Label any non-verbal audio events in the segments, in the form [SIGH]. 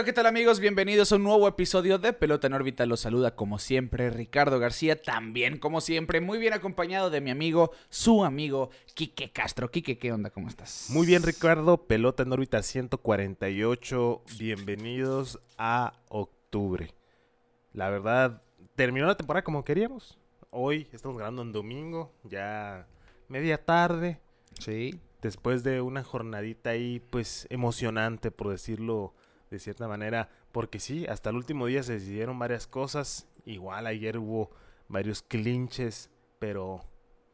Hola, ¿qué tal amigos? Bienvenidos a un nuevo episodio de Pelota en órbita. Los saluda como siempre Ricardo García, también como siempre, muy bien acompañado de mi amigo, su amigo Quique Castro. Quique, ¿qué onda? ¿Cómo estás? Muy bien, Ricardo. Pelota en órbita 148. Bienvenidos a octubre. La verdad, terminó la temporada como queríamos. Hoy estamos grabando en domingo, ya media tarde. Sí. Después de una jornadita ahí, pues emocionante, por decirlo de cierta manera, porque sí, hasta el último día se decidieron varias cosas. Igual ayer hubo varios clinches, pero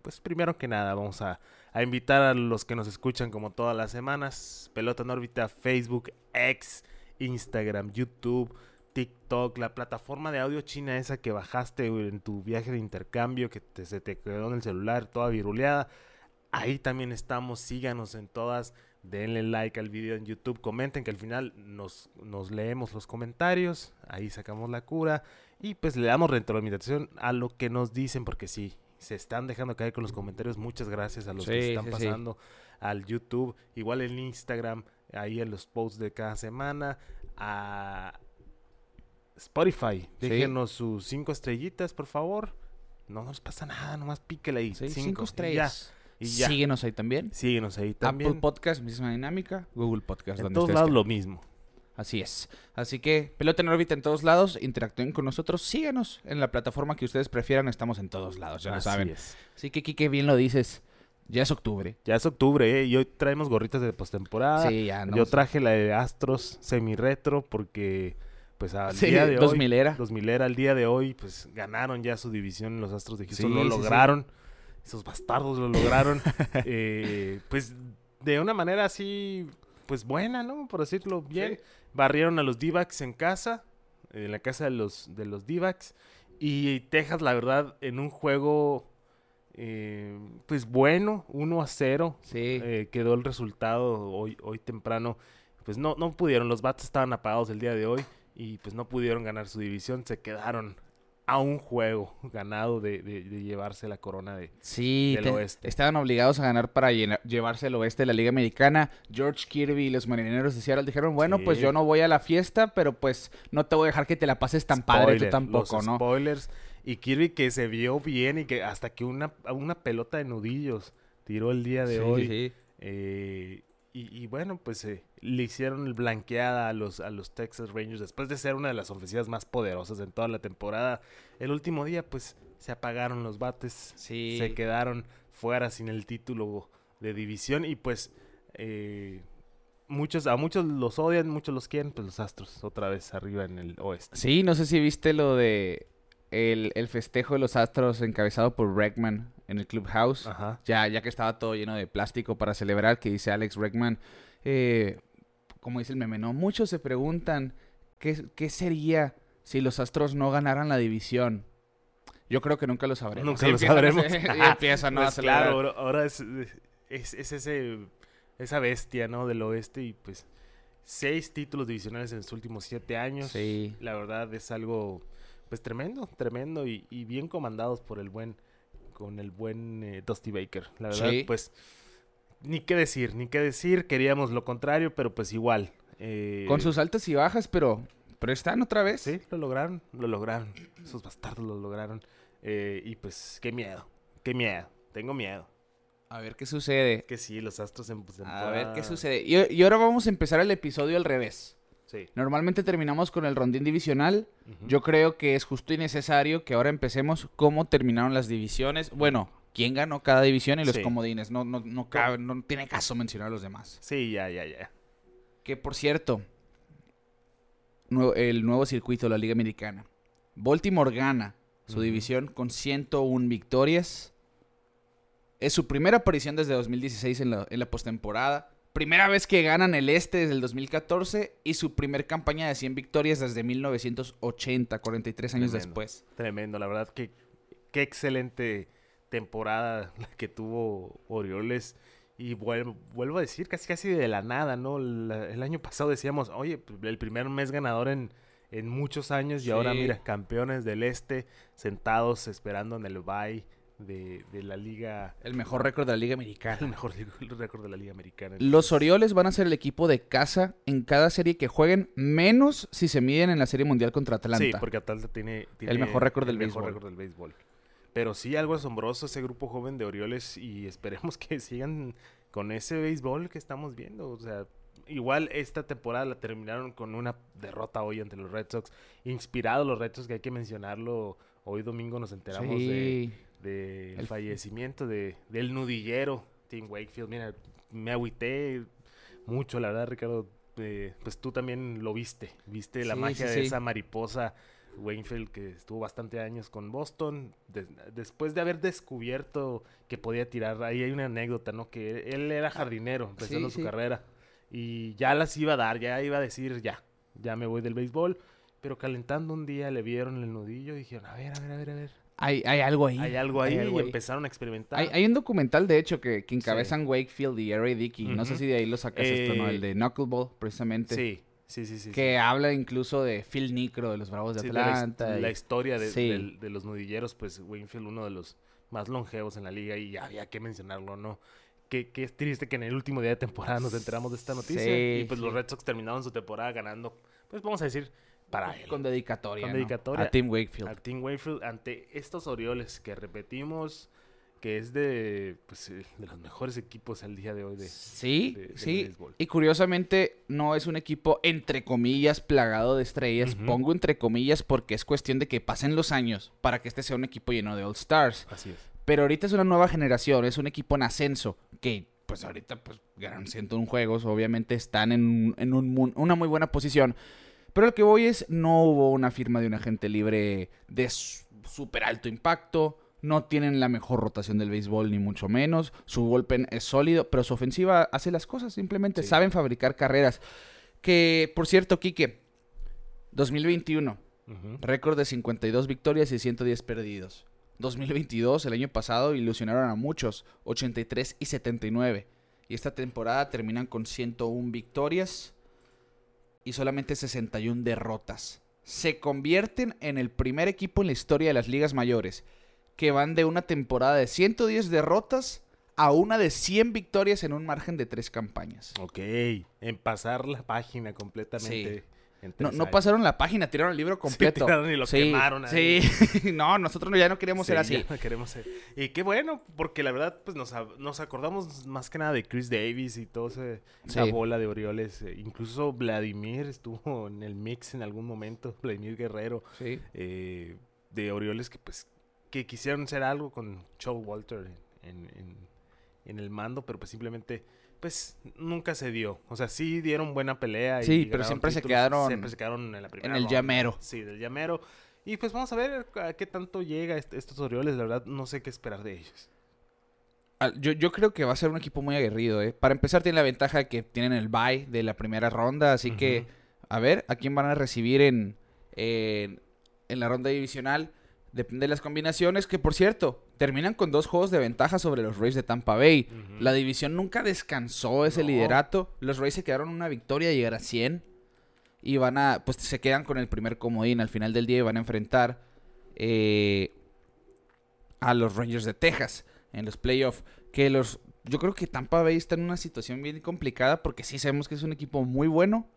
pues primero que nada vamos a, a invitar a los que nos escuchan como todas las semanas. Pelota en órbita, Facebook, X, Instagram, YouTube, TikTok, la plataforma de audio china esa que bajaste en tu viaje de intercambio, que te, se te quedó en el celular toda viruleada. Ahí también estamos, síganos en todas denle like al video en YouTube, comenten que al final nos, nos leemos los comentarios, ahí sacamos la cura y pues le damos retroalimentación a lo que nos dicen porque sí, se están dejando caer con los comentarios, muchas gracias a los que están sí, sí. pasando al YouTube, igual en Instagram, ahí en los posts de cada semana, a Spotify, déjenos sus cinco estrellitas por favor, no nos pasa nada, nomás píquele ahí, cinco, estrellas. ya, y ya. Síguenos ahí también. síguenos ahí también, Apple Podcast, misma dinámica. Google Podcast, en donde todos lados lo mismo. Así es. Así que pelota en órbita en todos lados, interactúen con nosotros, síganos en la plataforma que ustedes prefieran, estamos en todos lados, ya lo Así saben. es. Así que Kike, bien lo dices, ya es octubre. Ya es octubre, ¿eh? Y hoy traemos gorritas de postemporada. sí, ya no. Yo traje la de Astros semi-retro porque, pues, al Sí, día de 2000 hoy... era. 2000 era. Al día de hoy, pues, ganaron ya su división los Astros de Houston. Sí, lo lograron. Esos bastardos lo lograron. [LAUGHS] Eh, pues, de una manera así, pues, buena, ¿no? Por decirlo bien. Barrieron a los d en casa. En la casa de los, de los d Y Texas, la verdad, en un juego... eh, pues bueno, 1 a 0 Sí. eh, quedó el resultado hoy, hoy temprano. Pues no, no pudieron, los bats estaban apagados el día de hoy y pues no pudieron ganar su división. Se quedaron a un juego ganado de, de- de llevarse la corona de... Sí, del te- oeste. estaban obligados a ganar para llena- llevarse el oeste de la Liga Americana. George Kirby y los marineros de Seattle dijeron, bueno, pues yo no voy a la fiesta, pero pues no te voy a dejar que te la pases tan padre tú tampoco, los ¿no? Spoilers. Y Kirby que se vio bien y que hasta que una, una pelota de nudillos tiró el día de Sí, hoy. sí. Eh, y, y bueno, pues eh, le hicieron el blanqueada a los, a los Texas Rangers después de ser una de las ofensivas más poderosas en toda la temporada. El último día, pues se apagaron los bates, Sí. se quedaron fuera sin el título de división y pues eh, muchos a muchos los odian, muchos los quieren, pues los Astros otra vez arriba en el oeste. Sí, no sé si viste lo de el, el festejo de los Astros encabezado por Bregman en el Clubhouse. Ajá. Ya, ya que estaba todo lleno de plástico para celebrar, que dice Alex Bregman, eh, como dice el meme, ¿no? Muchos se preguntan qué, qué sería si los Astros no ganaran la división. Yo creo que nunca lo sabremos. Nunca lo a- sabremos. [LAUGHS] y empiezan ¿no? a Pues celebrar. claro, ahora, es, es, es ese, esa bestia, ¿no? Del oeste y pues seis títulos divisionales en sus últimos siete años. Sí. La verdad es algo, pues tremendo, tremendo y, y bien comandados por el buen, con el buen eh, Dusty Baker. La verdad, Sí. pues, ni qué decir, ni qué decir. Queríamos lo contrario, pero pues igual. eh, Con sus altas y bajas, pero, pero están otra vez. Sí, lo lograron, lo lograron. Esos bastardos lo lograron. Eh, y pues, qué miedo, qué miedo. Tengo miedo. A ver qué sucede. Que sí, los astros en pues, A ver qué sucede. Y, y ahora vamos a empezar el episodio al revés. Sí. Normalmente terminamos con el rondín divisional. Yo creo que es justo y necesario que ahora empecemos cómo terminaron las divisiones. Bueno, quién ganó cada división y los Sí. comodines. No, no, no, cabe- no tiene caso mencionar a los demás. Sí, ya, ya, ya. Que por cierto, el nuevo circuito de la Liga Americana. Baltimore gana su división con 101 victorias. Es su primera aparición desde 2016 en la, en la postemporada. Primera vez que ganan el este desde el 2014 y su primer campaña de 100 victorias desde 1980, 43 años Tremendo. después. Tremendo, la verdad que qué excelente temporada la que tuvo Orioles. Y vuelvo, vuelvo a decir, casi casi de la nada, ¿no? La- el año pasado decíamos, oye, pues, el primer mes ganador en, en muchos años y ahora mira, campeones del este, sentados esperando en el bye de, de la liga, El mejor récord de la Liga el Americana. mejor récord de la liga americana. Los Orioles van a ser el equipo de casa en cada serie que jueguen, menos si se miden en la Serie Mundial contra Atlanta. Sí, porque Atlanta tiene, tiene mejor récord el del mejor béisbol. récord del béisbol. Pero sí, algo asombroso ese grupo joven de Orioles y [LAUGHS] esperemos que sigan con ese béisbol que estamos viendo. O sea, igual esta temporada la terminaron con una derrota hoy ante los Red Sox. Inspirados los Red Sox, que hay que mencionarlo. Hoy domingo nos enteramos de, Sí. Del El- fallecimiento de, del nudillero Tim Wakefield. Mira, me agüité mucho, la verdad, Ricardo. eh, pues tú también lo viste. Viste la Sí, magia sí, de sí. esa mariposa Wakefield que estuvo bastante años con Boston. de- después de haber descubierto que podía tirar, ahí hay una anécdota, ¿no? Que él era jardinero empezando su carrera. Y ya las iba a dar, ya iba a decir, ya, ya me voy del béisbol. Pero calentando un día le vieron el nudillo y dijeron, a ver, a ver, a ver, a ver. Hay, hay algo ahí. Hay algo ahí algo y ahí. empezaron a experimentar. Hay, hay un documental, de hecho, que, que encabezan Wakefield y R.A. Dickey. No sé si de ahí lo sacas esto, ¿no? Eh, El de Knuckleball, precisamente. Sí, sí, sí, sí. Que habla incluso de Phil Nicro, de los Bravos de sí. Sí, de la Atlanta. la, y- historia de, Sí. del- de los nudilleros, pues Winfield, uno de los más longevos en la liga y había que mencionarlo, ¿no? Que, que es triste que en el último día de temporada nos enteramos de esta noticia Sí, y pues los sí. Red Sox terminaron su temporada ganando, pues vamos a decir, para él. Con dedicatoria. Con ¿no? dedicatoria. A Tim Wakefield. a Tim Wakefield ante estos Orioles que repetimos que es de, pues, eh, de los mejores equipos al día de hoy de, Sí, de- sí. béisbol. Y curiosamente no es un equipo entre comillas plagado de estrellas. Pongo entre comillas porque es cuestión de que pasen los años para que este sea un equipo lleno de All Stars. Así es. Pero ahorita es una nueva generación, es un equipo en ascenso que pues ahorita pues ganan 101 juegos, obviamente están en, un- en un mu- una muy buena posición. Pero lo que voy es, no hubo una firma de un agente libre de súper alto impacto, no tienen la mejor rotación del béisbol ni mucho menos, su bullpen es sólido, pero su ofensiva hace las cosas, simplemente Sí. saben fabricar carreras. Que, por cierto, Quique, 2021, Ujú. Récord de 52 victorias y 110 perdidos. 2022, el año pasado, ilusionaron a muchos, 83 y 79. Y esta temporada terminan con 101 victorias y solamente 61 derrotas. Se convierten en el primer equipo en la historia de las ligas mayores que van de una temporada de 110 derrotas a una de 100 victorias en un margen de tres campañas. Ok, en pasar la página completamente. en No, no pasaron la página, tiraron el libro [LAUGHS] completo. tiraron y lo Sí, quemaron ahí. Sí, [LAUGHS] no, nosotros no- ya no queremos ser Sí, así. ya no queremos ser. Y qué bueno, porque la verdad, pues nos, nos acordamos más que nada de Chris Davis y ese, esa bola de Orioles. eh, Incluso Vladimir estuvo en el mix en algún momento, [LAUGHS] Vladimir Guerrero, Sí. eh, de Orioles que pues que quisieron hacer algo con Joe Walter en, en- en el mando, pero pues simplemente pues nunca se dio. O sea, sí dieron buena pelea. y Sí, pero siempre se quedaron Siempre se quedaron en la primera el ronda. llamero. Sí, del llamero. Y pues vamos a ver a qué tanto llega est- estos Orioles. La verdad, no sé qué esperar de ellos. Ah, Yo, yo creo que va a ser un equipo muy aguerrido, ¿eh? Para empezar, tiene la ventaja que tienen el bye de la primera ronda, así que a ver a quién van a recibir en, en, en la ronda divisional. Depende de las combinaciones, que por cierto, terminan con dos juegos de ventaja sobre los Rays de Tampa Bay. La división nunca descansó ese No. liderato. Los Rays se quedaron una victoria llegar a 100. Y van a, pues se quedan con el primer comodín al final del día y van a enfrentar eh, a los Rangers de Texas en los playoffs. Que los, yo creo que Tampa Bay está en una situación bien complicada porque sí sabemos que es un equipo muy bueno.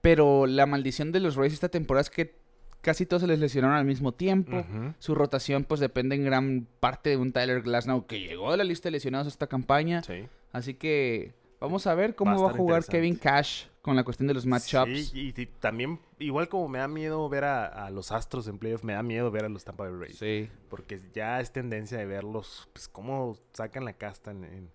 Pero la maldición de los Rays esta temporada es que casi todos se les lesionaron al mismo tiempo. Su rotación pues depende en gran parte de un Tyler Glasnow que llegó a la lista de lesionados esta campaña. Sí. Así que vamos a ver cómo Va a va a, jugar. Kevin Cash con la cuestión de los matchups. Sí, y, y también, igual como me da miedo ver a, a los Astros en playoff, me da miedo ver a los Tampa Bay Rays. Sí. Porque ya es tendencia de verlos, pues cómo sacan la casta en, en-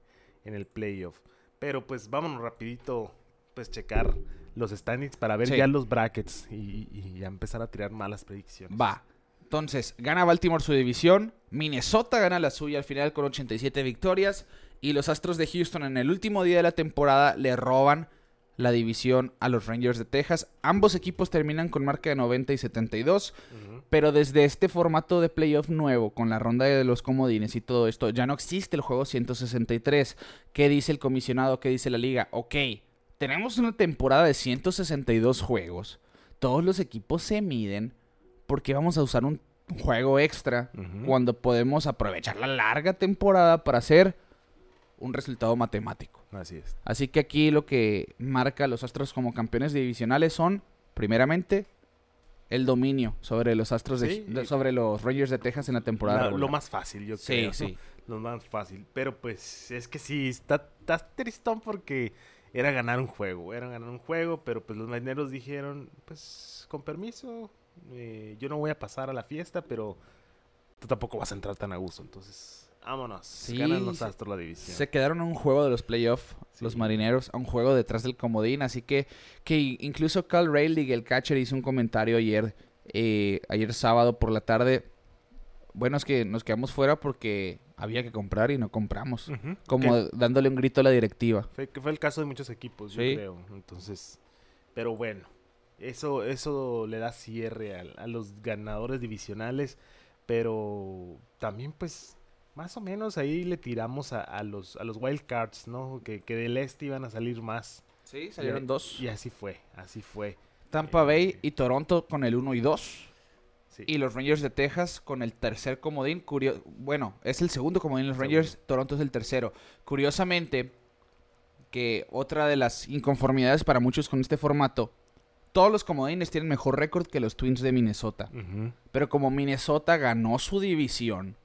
en el playoff. Pero pues vámonos rapidito, pues checar los standings para ver Sí. ya los brackets y, y ya empezar a tirar malas predicciones. Va. Entonces, gana Baltimore su división. Minnesota gana la suya al final con 87 victorias. Y los Astros de Houston en el último día de la temporada le roban la división a los Rangers de Texas. Ambos equipos terminan con marca de 90 y 72. Ujú. Pero desde este formato de playoff nuevo, con la ronda de los comodines y todo esto, ya no existe el juego 163. ¿Qué dice el comisionado? ¿Qué dice la liga? Ok, tenemos una temporada de 162 juegos. todos los equipos se miden porque vamos a usar un juego extra cuando podemos aprovechar la larga temporada para hacer un resultado matemático. Así es. Así que aquí lo que marca a los Astros como campeones divisionales son, primeramente, el dominio sobre los Astros de- Sí, de- y- sobre los Rangers de Texas en la temporada. La- lo más fácil, yo Sí, creo. sí. Lo más fácil. Pero pues es que sí, está, está tristón porque era ganar un juego. Era ganar un juego, pero pues los marineros dijeron, pues con permiso, eh, yo no voy a pasar a la fiesta, pero tú tampoco vas a entrar tan a gusto. Entonces, vámonos. Sí, Ganan los se- Astros la división. Se quedaron a un juego de los playoffs, los marineros, a un juego detrás del comodín. Así que, que incluso Cal Rayleigh, el catcher, hizo un comentario ayer, eh, ayer sábado por la tarde. Bueno, es que nos quedamos fuera porque había que comprar y no compramos. Como dándole un grito a la directiva. fue, que fue el caso de muchos equipos, yo Sí. creo. Entonces, pero bueno, eso, eso le da cierre a, a los ganadores divisionales, pero también pues más o menos ahí le tiramos a, a los, a los wild cards, ¿no? Que, que del este iban a salir más. Sí, salieron dos. Y así fue, así fue. Tampa Bay y Toronto con el 1 y 2. Sí. Y los Rangers de Texas con el tercer comodín. Curio- bueno, es el segundo comodín los. Rangers, Toronto es el tercero. Curiosamente, que otra de las inconformidades para muchos con este formato, todos los comodines tienen mejor récord que los Twins de Minnesota. Pero como Minnesota ganó su división,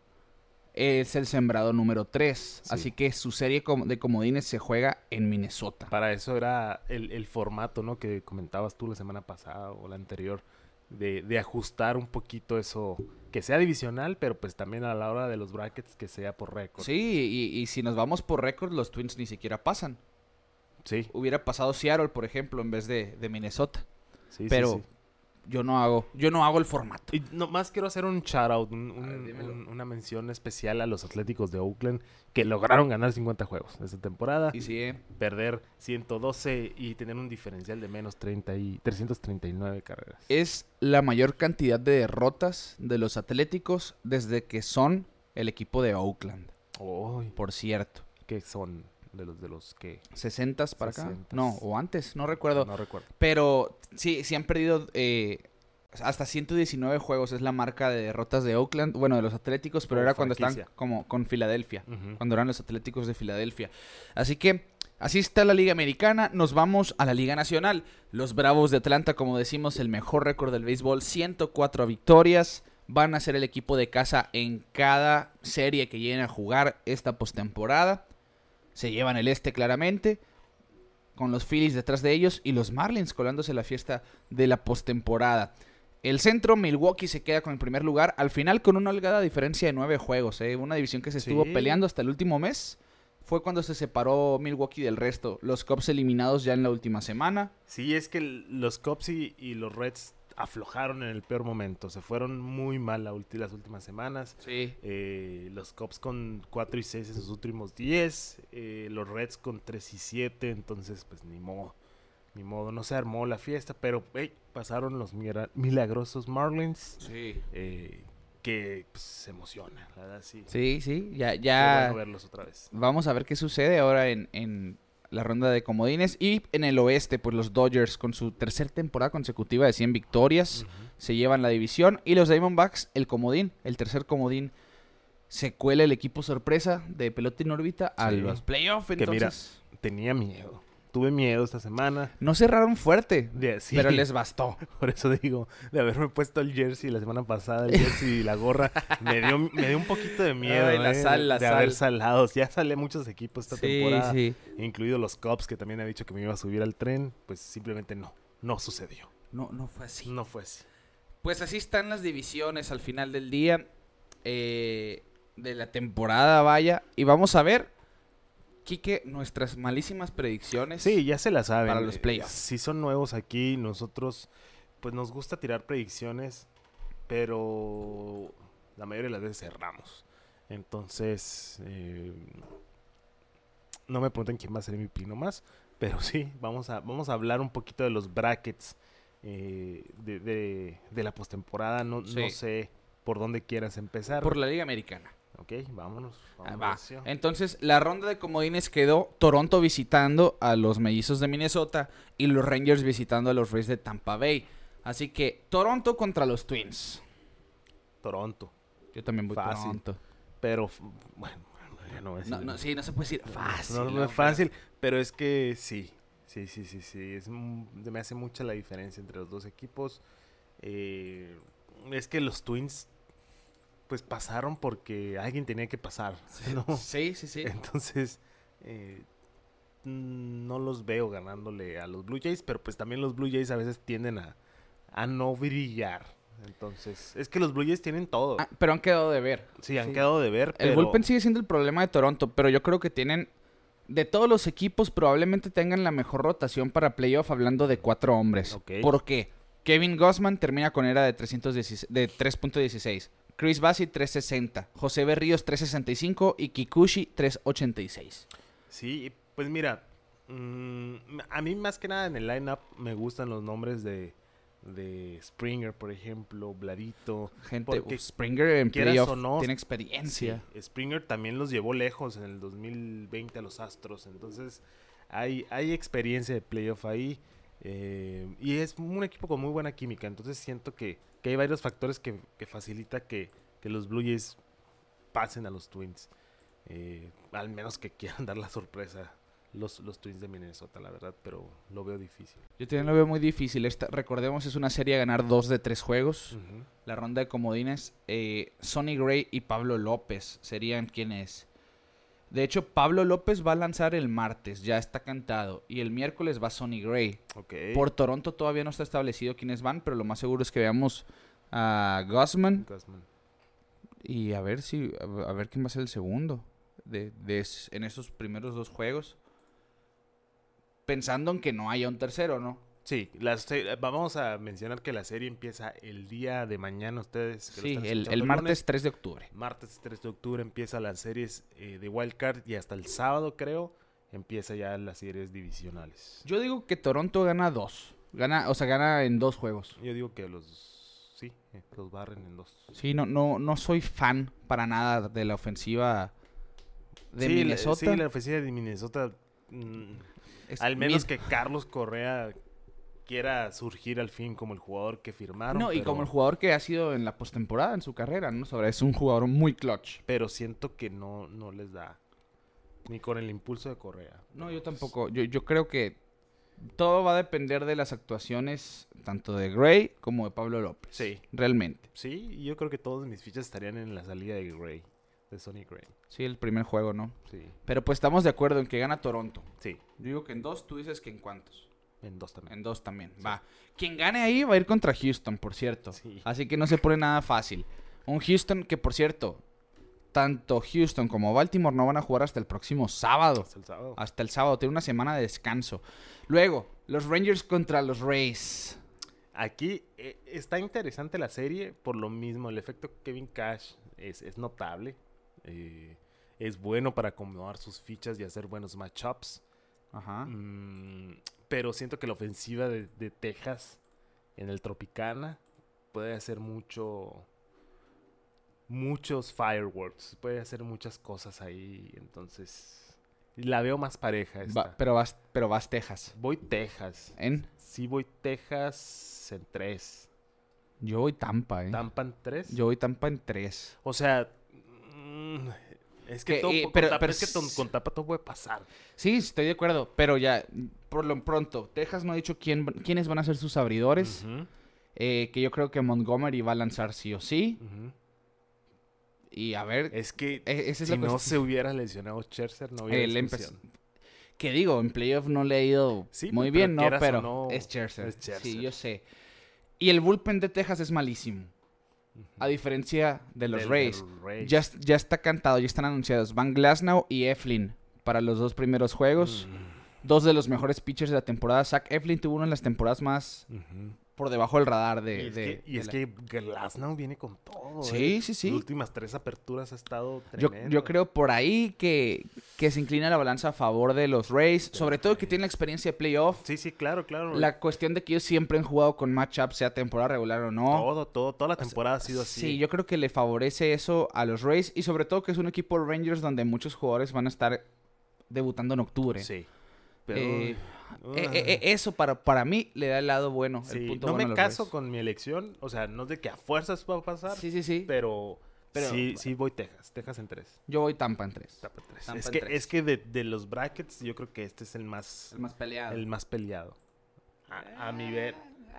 es el sembrado número 3. Sí. Así que su serie de comodines se juega en Minnesota. Para eso era el, el formato, ¿no? Que comentabas tú la semana pasada o la anterior, de, de ajustar un poquito eso, que sea divisional, pero pues también a la hora de los brackets que sea por récord. Sí, y, y si nos vamos por récord, los Twins ni siquiera pasan. Sí, Hubiera pasado Seattle, por ejemplo, en vez de, de Minnesota. sí, sí, Pero sí. Yo no hago, yo no hago el formato. Y nomás quiero hacer un shout out, un- ver, un- una mención especial a los Atléticos de Oakland que lograron ganar 50 juegos esta temporada, Y sí, eh, perder 112 y tener un diferencial de menos 30 y 339 carreras. es la mayor cantidad de derrotas de los Atléticos desde que son el equipo de Oakland, por cierto. ¿qué son de los de los que 60 para acá. 60s. No, o antes, no recuerdo. no recuerdo? Pero sí, sí han perdido eh, hasta 119 juegos, es la marca de derrotas de Oakland, bueno, de los Atléticos, pero Como era cuando están como con Filadelfia. Cuando eran los Atléticos de Filadelfia. Así que así está la Liga Americana. Nos vamos a la Liga Nacional. Los Bravos de Atlanta, como decimos, el mejor récord del béisbol, 104 victorias. Van a ser el equipo de casa en cada serie que lleguen a jugar esta postemporada. Se llevan el este claramente. Con los Phillies detrás de ellos y los Marlins colándose la fiesta de la postemporada. El centro, Milwaukee, se queda con el primer lugar. Al final, con una holgada diferencia de nueve juegos. ¿eh? Una división que se estuvo Sí. peleando hasta el último mes. Fue cuando se separó Milwaukee del resto. Los Cubs eliminados ya en la última semana. Sí, es que los Cubs y, y los Reds aflojaron en el peor momento. Se fueron muy mal la ulti- las últimas semanas. Sí. Eh, los Cubs con 4 y 6 en sus últimos 10. eh, los Reds con 3 y 7. Entonces, pues ni modo. Ni modo, no se armó la fiesta. Pero hey, pasaron los milagrosos Marlins. Sí. eh, que pues, se emociona, la verdad, sí. Sí, sí. Ya, ya. bueno verlos otra vez. Vamos a ver qué sucede ahora en, en la ronda de comodines. Y en el oeste, pues los Dodgers con su tercera temporada consecutiva de 100 victorias. Se llevan la división. Y los Diamondbacks, el comodín, el tercer comodín. Se cuela el equipo sorpresa de pelota en órbita a Sí. los playoffs. Que mira, Entonces, Tenía miedo. Tuve miedo esta semana. no cerraron fuerte, sí, pero les bastó. [LAUGHS] Por eso digo, de haberme puesto el jersey la semana pasada, el [LAUGHS] jersey y la gorra, me dio, me dio un poquito de miedo. Ay, la eh, sal, la de haber sal. salado. Ya salé muchos equipos esta temporada, sí. incluidos los Cubs, que también he dicho que me iba a subir al tren. Pues simplemente no, no sucedió. No, no fue así. No fue así. Pues así están las divisiones al final del día. eh, de la temporada, vaya. Y vamos a ver, Quique, nuestras malísimas predicciones. Sí, ya se la saben. Para los eh, playoffs. Si son nuevos aquí, nosotros, pues nos gusta tirar predicciones, pero la mayoría de las veces cerramos. Entonces, eh, no me pregunten quién va a ser mi pino más, pero [LAUGHS] sí, vamos a, vamos a hablar un poquito de los brackets eh, de, de- de la postemporada. No, Sí. no sé por dónde quieras empezar. Por la Liga Americana. Ok, vámonos. Ah, vámonos, va. Entonces, la ronda de comodines quedó Toronto visitando a los mellizos de Minnesota y los Rangers visitando a los Rays de Tampa Bay. Así que Toronto contra los Twins. Toronto. Yo también voy a Fácil. Toronto. Pero, bueno, ya no voy a No, decir- no, sí, no se puede decir fácil. No, es fácil, pero es que sí. Sí, sí, sí, sí. Es, me hace mucha la diferencia entre los dos equipos. Eh, es que los Twins, pues pasaron porque alguien tenía que pasar. [LAUGHS] ¿no? Sí, sí, sí. Entonces, eh, no los veo ganándole a los Blue Jays, pero pues también los Blue Jays a veces tienden a, a no brillar. Entonces, es que los Blue Jays tienen todo. Ah, pero han quedado de ver. sí, han sí. quedado de ver, El bullpen sigue siendo el problema de Toronto, pero yo creo que tienen. De todos los equipos, probablemente tengan la mejor rotación para playoff hablando de cuatro hombres. Ok. ¿Por qué? Kevin Gossman termina con era de, 316 de 3.16. Chris Bassett 360. José Berríos 365 y Kikuchi 386. Sí, pues mira, mm, a mí más que nada en el lineup me gustan los nombres de, de Springer, por ejemplo, Bladito. Gente, uf, Springer en playoff no, tiene experiencia. Sí, Springer también los llevó lejos en el 2020 a los Astros, entonces hay, hay experiencia de playoff ahí. eh, y es un equipo con muy buena química, entonces siento que, que hay varios factores que, que facilita que, que los Blue Jays pasen a los Twins. Eh, al menos que quieran [LAUGHS] dar la sorpresa los, los Twins de Minnesota, la verdad, pero lo veo difícil. Yo también lo veo muy difícil. Esta, recordemos, es una serie a ganar dos de tres juegos. La ronda de comodines. eh, Sonny Gray y Pablo López serían quienes. De hecho, Pablo López va a lanzar el martes, ya está cantado. Y el miércoles va Sonny Gray. Ok. Por Toronto todavía no está establecido quiénes van, pero lo más seguro es que veamos a Gassman. y a ver si a ver quién va a ser el segundo de, de en esos primeros dos juegos. Pensando en que no haya un tercero, ¿no? Sí, la se- vamos a mencionar que la serie empieza el día de mañana. Ustedes que lo Sí, están el, el martes lunes. 3 de octubre. Martes 3 de octubre empieza las series eh, de Wild Card y hasta el sábado, creo, empieza ya las series divisionales. Yo digo que Toronto gana dos. Gana, o sea, gana en dos juegos. Yo digo que los. Sí, eh, los barren en dos. Sí, no, no, no soy fan para nada de la ofensiva de Sí, la- Minnesota. sí, la ofensiva de Minnesota. mm, Es al menos mid- que Carlos Correa quiera surgir al fin como el jugador que firmaron. No, y pero- como el jugador que ha sido en la postemporada en su carrera, ¿no? Sobre, es un jugador muy clutch. Pero siento que no, no les da. Ni con el impulso de Correa. No, yo tampoco. Yo, yo creo que todo va a depender de las actuaciones tanto de Gray como de Pablo López. Sí. Realmente. Sí, yo creo que todos mis fichas estarían en la salida de Gray, de Sonny Gray. Sí, el primer juego, ¿no? Sí, Pero pues estamos de acuerdo en que gana Toronto. sí, Yo digo que en dos, tú dices que en cuántos. En dos también. En dos también. Va. Quien gane ahí va a ir contra Houston, por cierto. Sí. Así que no se pone nada fácil. Un Houston que, por cierto, tanto Houston como Baltimore no van a jugar hasta el próximo sábado. Hasta el sábado. Hasta el sábado. Tiene una semana de descanso. Luego, los Rangers contra los Rays. Aquí eh, está interesante la serie por lo mismo. El efecto Kevin Cash es, es notable. eh, es bueno para acomodar sus fichas y hacer buenos matchups. Ajá. Mm, pero siento que la ofensiva de, de Texas en el Tropicana puede hacer mucho. Muchos fireworks. Puede hacer muchas cosas ahí. Entonces. La veo más pareja. Esta. Va- pero, vas, pero vas Texas. Voy Texas. ¿En? Sí, voy Texas en 3. Yo voy Tampa, ¿eh? Tampa en 3. Yo voy Tampa en 3. O sea. Es que, Que, todo, eh, con, pero- pero es que con Tampa todo puede pasar. Sí, estoy de acuerdo. Pero ya, por lo pronto, Texas no ha dicho quién, quiénes van a ser sus abridores. Eh, que yo creo que Montgomery va a lanzar sí o sí. Y a ver, Es que e- es si no se hubiera lesionado Scherzer, no hubiera discusión. Que digo, en playoff no le ha ido Sí, muy bien, ¿no? Pero no, es Scherzer. es Scherzer. Sí, yo sé. Y el bullpen de Texas es malísimo. A diferencia de los Rays. Ya, ya está cantado, ya están anunciados. Van Glasnow y Eflin para los dos primeros juegos. Mm, Dos de los mejores pitchers de la temporada. Zach Eflin tuvo una de las temporadas más. Por debajo del radar de... Y es, de- que, y de es la- que Glasnow viene con todo. Sí, ¿eh? sí, sí. Las últimas tres aperturas ha estado Yo, tremendo. yo creo por ahí que, que se inclina la balanza a favor de los Rays. Sobre todo que tienen la experiencia de playoff. Sí, sí, claro, claro. La cuestión de que ellos siempre han jugado con matchups, sea temporada regular o no. Todo, todo, toda la temporada ha sido así. Sí, yo creo que le favorece eso a los Rays. Y sobre todo que es un equipo Rangers donde muchos jugadores van a estar debutando en octubre. Sí. Pero Eh, Eh, eh, eh, eso para, para mí le da el lado bueno. el Sí, punto no bueno a me los caso con mi elección. O sea, no es de que a fuerzas va a pasar. Sí, sí, sí. Pero, Pero- sí, sí voy Texas. Texas en tres. Yo voy Tampa en tres. Tampa en tres. Tampa es, en que, tres. es que de, de los brackets yo creo que este es el más, El más peleado. el más peleado. A, a mi ver,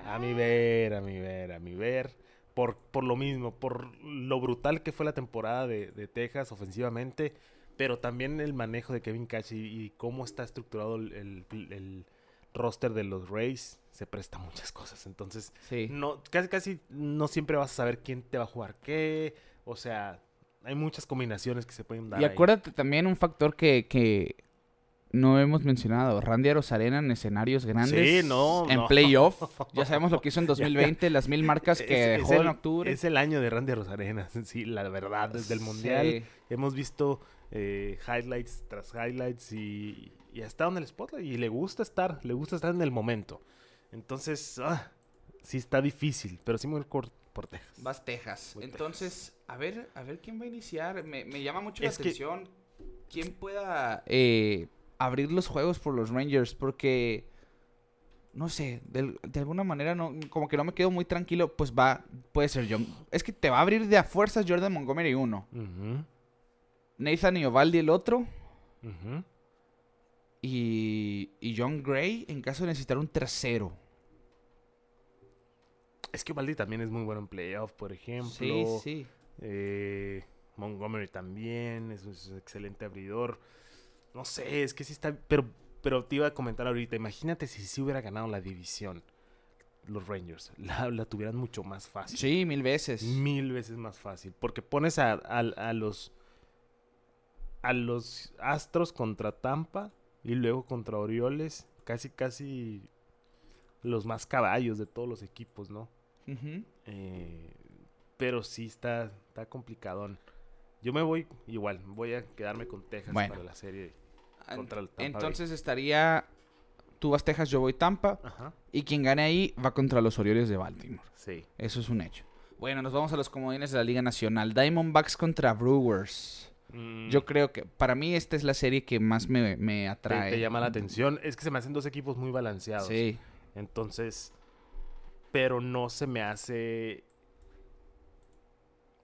a mi ver, a mi ver, a mi ver. Por, por lo mismo, por lo brutal que fue la temporada de, de Texas ofensivamente, pero también el manejo de Kevin Cash y, y cómo está estructurado el, el- el roster de los Rays, se presta a muchas cosas. Entonces, Sí. no, casi, casi no siempre vas a saber quién te va a jugar qué. O sea, hay muchas combinaciones que se pueden dar. Y ahí. acuérdate también un factor que, que no hemos mencionado. Randy Arozarena en escenarios grandes. Sí, no, En no. playoff. [LAUGHS] Ya sabemos lo que hizo en 2020, las mil marcas que Es- es dejó en el- octubre. Es el año de Randy Rosarenas, [LAUGHS] sí, la verdad, desde el Mundial. Sí. Hemos visto eh, highlights tras highlights y, y ha estado en el spotlight y le gusta estar, le gusta estar en el momento. Entonces, ah, sí está difícil, pero sí muy por, por Texas. Vas Texas. Voy Entonces, a ver, a ver quién va a iniciar. Me, me llama mucho Es la que- atención quién pueda eh, abrir los juegos por los Rangers, porque no sé, de, alguna manera no, como que no me quedo muy tranquilo, pues va, puede ser John. Es que te va a abrir de a fuerzas Jordan Montgomery uno, Ujú, Nathan Iovaldi el otro y, y John Gray en caso de necesitar un tercero. Es que Valdi también es muy bueno en playoff, por ejemplo. Sí, sí. Eh, Montgomery también, es un es un excelente abridor. No sé, es que sí está. Pero, pero te iba a comentar ahorita. Imagínate si sí hubiera ganado la división, los Rangers. [LAUGHS] La, la tuvieran mucho más fácil. Sí, mil veces. Mil veces más fácil. Porque pones a, a- a los. A los Astros contra Tampa y luego contra Orioles. Casi, casi. Los más caballos de todos los equipos, ¿no? Eh, pero sí está, está complicadón. Yo me voy igual, voy a quedarme con Texas Bueno. para la serie. Contra el Tampa Bay. Entonces estaría. Tú vas Texas, yo voy Tampa. Ajá. Y quien gane ahí va contra los Orioles de Baltimore. Sí. Eso es un hecho. Bueno, nos vamos a los comodines de la Liga Nacional. Diamondbacks contra Brewers. Mm, Yo creo que para mí esta es la serie que más me, me atrae. te llama la atención. Es que se me hacen dos equipos muy balanceados. Sí. Entonces, pero no se me hace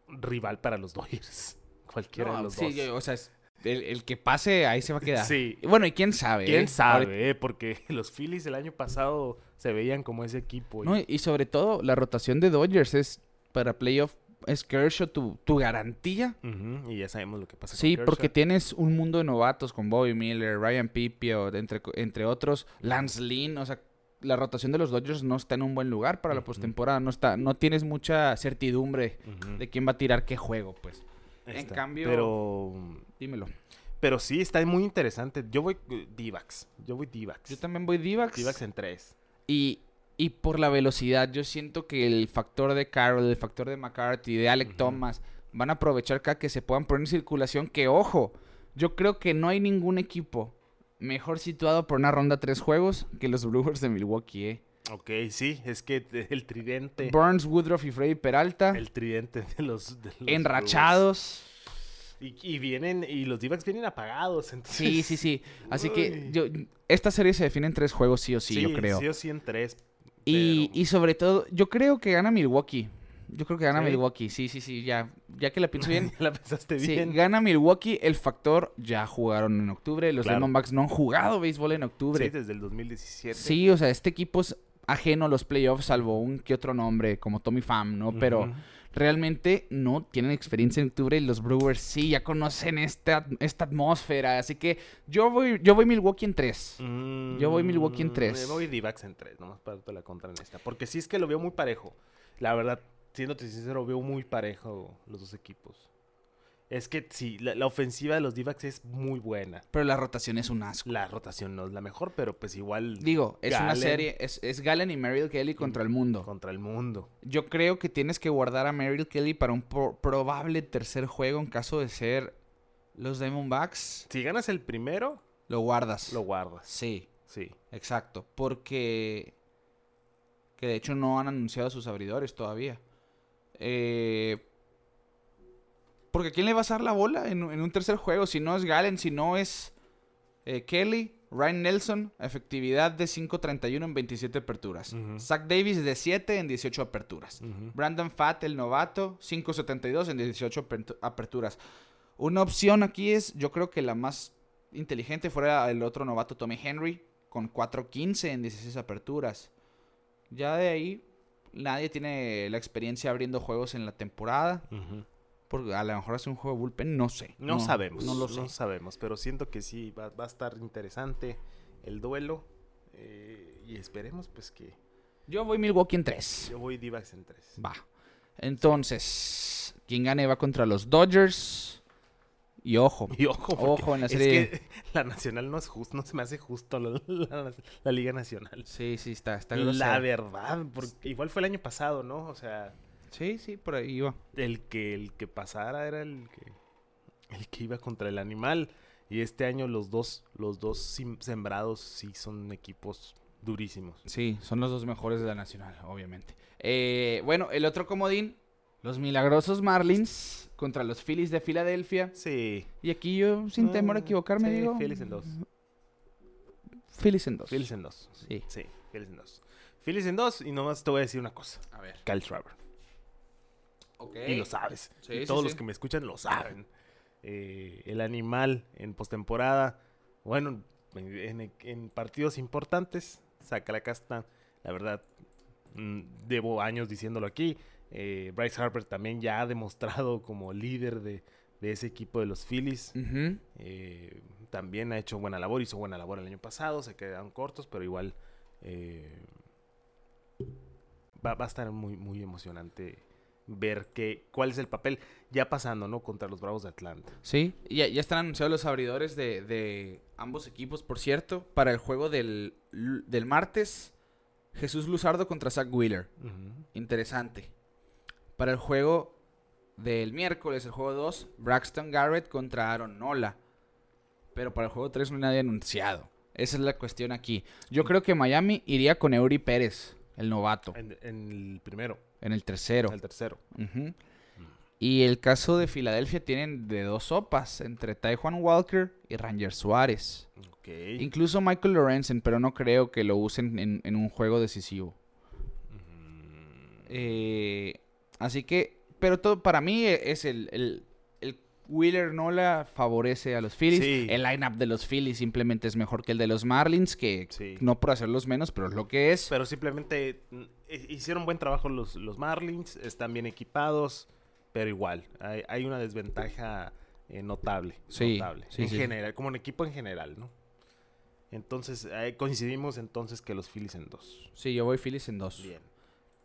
rival para los Dodgers. [LAUGHS] Cualquiera No, de los sí, dos. yo- o sea, es- el, el que pase ahí se va a [LAUGHS] quedar. Sí. Bueno, y quién sabe. ¿Quién eh? sabe? Ahorita- eh? Porque [LAUGHS] los Phillies el año pasado se veían como ese equipo. y- No, y sobre todo, la rotación de Dodgers es para playoff. Es Kershaw tu, tu garantía. Y ya sabemos lo que pasa. Sí, porque tienes un mundo de novatos con Bobby Miller, Ryan Pipio, entre, entre otros, Lance Lynn, o sea, la rotación de los Dodgers no está en un buen lugar para la postemporada, no está, no tienes mucha certidumbre de quién va a tirar qué juego, pues. Ahí en está. cambio- Pero, Dímelo. pero sí, está muy interesante. Yo voy eh, D-backs. Yo voy D-backs. Yo también voy Divax. D-backs en tres. Y, y por la velocidad, yo siento que el factor de Carroll, el factor de McCarthy, de Alec. Thomas, van a aprovechar acá que se puedan poner en circulación. Que ojo, yo creo que no hay ningún equipo mejor situado por una ronda tres juegos que los Brewers de Milwaukee, ¿eh? Ok, sí, es que el tridente. Burns, Woodruff y Freddy Peralta, El tridente de los. de los enrachados. Y, y vienen, y los D-backs vienen apagados. Entonces, Sí, sí, sí. Así que yo, esta serie se define en tres juegos, sí o sí, yo creo. Sí o sí en tres. Y, pero- y sobre todo, yo creo que gana Milwaukee. Yo creo que gana ¿Sí? Milwaukee. Sí, sí, sí. Ya, ya que la pienso bien. [LAUGHS] la pensaste sí, bien. gana Milwaukee. El factor ya jugaron en octubre. Los Claro. Diamondbacks no han jugado béisbol en Sí, octubre. desde el 2017. Sí, o sea, este equipo es ajeno a los playoffs, salvo un que otro nombre, como Tommy Pham, ¿no? Pero. Realmente no tienen experiencia en octubre y los Brewers sí ya conocen esta, esta atmósfera. Así que yo voy, yo voy Milwaukee en tres. Yo voy Milwaukee en Mm, tres. Yo voy D-backs en tres, nomás para darte la contra en esta. Porque sí es que lo veo muy parejo. La verdad, siéndote sincero, veo muy parejo los dos equipos. Es que sí, la, la ofensiva de los D-backs es muy buena. Pero la rotación es un asco. La rotación no es la mejor, pero pues igual Digo, es una serie, es, es Gallen y Merrill Kelly contra el mundo. contra el mundo. Yo creo que tienes que guardar a Merrill Kelly para un pro- probable tercer juego en caso de ser los Diamondbacks. Si ganas el primero, Lo guardas. lo guardas. Sí, Sí. exacto. Porque... Que de hecho no han anunciado a sus abridores todavía. Eh, porque ¿a quién le vas a dar la bola en, en un tercer juego? Si no es Gallen, si no es eh, Kelly. Ryan Nelson, efectividad de 5.31 en 27 aperturas. Zach Davis de 7 en 18 aperturas. Brandon Fatt, el novato, 5.72 en 18 apertu- aperturas. Una opción aquí es, yo creo que la más inteligente fuera el otro novato, Tommy Henry, con 4.15 en 16 aperturas. Ya de ahí, nadie tiene la experiencia abriendo juegos en la temporada. Ujú. Porque a lo mejor hace un juego de bullpen, no sé. No, sabemos, No no lo sé. sabemos, pero siento que sí va, va a estar interesante el duelo eh, y esperemos pues que Yo voy Milwaukee en 3. yo voy Divax en 3. Va. Entonces, quien gane va contra los Dodgers. Y ojo. [LAUGHS] Y ojo, Ojo en la es serie. que [LAUGHS] la nacional no es justo, no se me hace justo la, la- la Liga Nacional. Sí, sí, está, está La verdad, porque igual fue el año pasado, ¿no? O sea, Sí, sí, por ahí va. el que el que pasara era el que el que iba contra el animal y este año los dos los dos sim- sembrados sí son equipos durísimos. Sí, son los dos mejores de la nacional, obviamente. Eh, bueno, el otro comodín, los milagrosos Marlins contra los Phillies de Filadelfia. Sí. Y aquí yo, sin temor a equivocarme, sí, digo... Phillies en dos. Phillies en dos. Phillies en dos. Sí. Sí, Phillies en dos. Phillies en dos y nomás te voy a decir una cosa. A ver. Kyle Schwarber. Y lo sabes. Sí, Y sí, todos sí. los que me escuchan lo saben. Eh, el animal en postemporada, bueno, en, en- en partidos importantes, saca la casta. La verdad, mm, debo años diciéndolo aquí. Eh, Bryce Harper también ya ha demostrado como líder de, de ese equipo de los Phillies. Eh, también ha hecho buena labor, hizo buena labor el año pasado, se quedaron cortos, pero igual eh, va, va a estar muy, muy emocionante ver que, cuál es el papel ya pasando, ¿no? Contra los Bravos de Atlanta. Sí, ya, ya están anunciados los abridores de, de ambos equipos, por cierto, para el juego del, del martes. Jesús Luzardo contra Zach Wheeler. Interesante. Para el juego del miércoles, el juego 2, Braxton Garrett contra Aaron Nola. Pero para el juego 3 no hay nadie anunciado. Esa es la cuestión aquí. Yo creo que Miami iría con Eury Pérez, el novato, En, en el primero, en el tercero. en el tercero. Ujú. Y el caso de Filadelfia tienen de dos sopas, entre Taijuan Walker y Ranger Suárez. Incluso Michael Lorenzen, pero no creo que lo usen en, en un juego decisivo. Mm, Eh, así que, pero todo para mí es el, el, el Wheeler Nola favorece a los Phillies. Sí. El lineup de los Phillies simplemente es mejor que el de los Marlins, que Sí. no por hacerlos menos, pero es lo que es. Pero simplemente mm, hi- hicieron buen trabajo los, los Marlins, están bien equipados, pero igual, hay, hay una desventaja eh, notable. Sí, notable, en general, como en equipo en general, ¿no? Entonces, eh, coincidimos entonces que los Phillies en dos. Sí, yo voy Phillies en dos. Bien.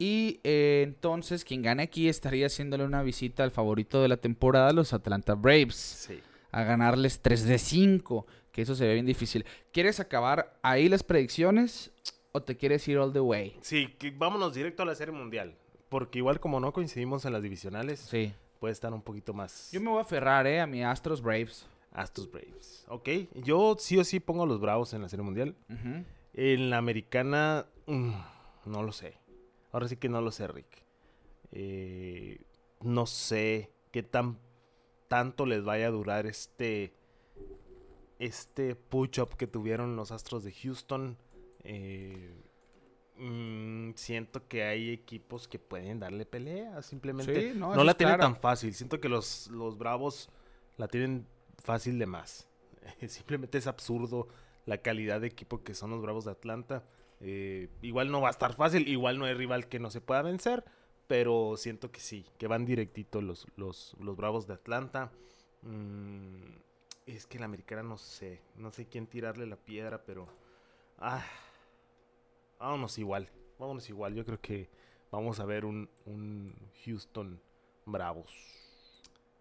Y eh, entonces quien gane aquí estaría haciéndole una visita al favorito de la temporada, los Atlanta Braves, Sí. a ganarles 3 de 5, que eso se ve bien difícil. ¿Quieres acabar ahí las predicciones o te quieres ir all the way? Sí, que vámonos directo a la Serie Mundial. Porque igual como no coincidimos en las divisionales, Sí. puede estar un poquito más Yo me voy a aferrar, eh, a mi Astros Braves. Astros Braves. Ok, yo sí o sí pongo a los Bravos en la Serie Mundial. En la americana, mm, no lo sé. Ahora sí que no lo sé, Rick. Eh, no sé qué tan tanto les vaya a durar este este push-up que tuvieron los Astros de Houston. Eh, mm, siento que hay equipos que pueden darle pelea. Simplemente Sí, no, no, la tienen claro. tan fácil. Siento que los, los Bravos la tienen fácil de más. [LAUGHS] Simplemente es absurdo la calidad de equipo que son los Bravos de Atlanta. Eh, igual no va a estar fácil, igual no hay rival que no se pueda vencer, pero siento que sí, que van directito los, los, los Bravos de Atlanta. Mm, es que la americana no sé, no sé quién tirarle la piedra, pero... Ah, vámonos igual, vámonos igual. Yo creo que vamos a ver un, un Houston Bravos.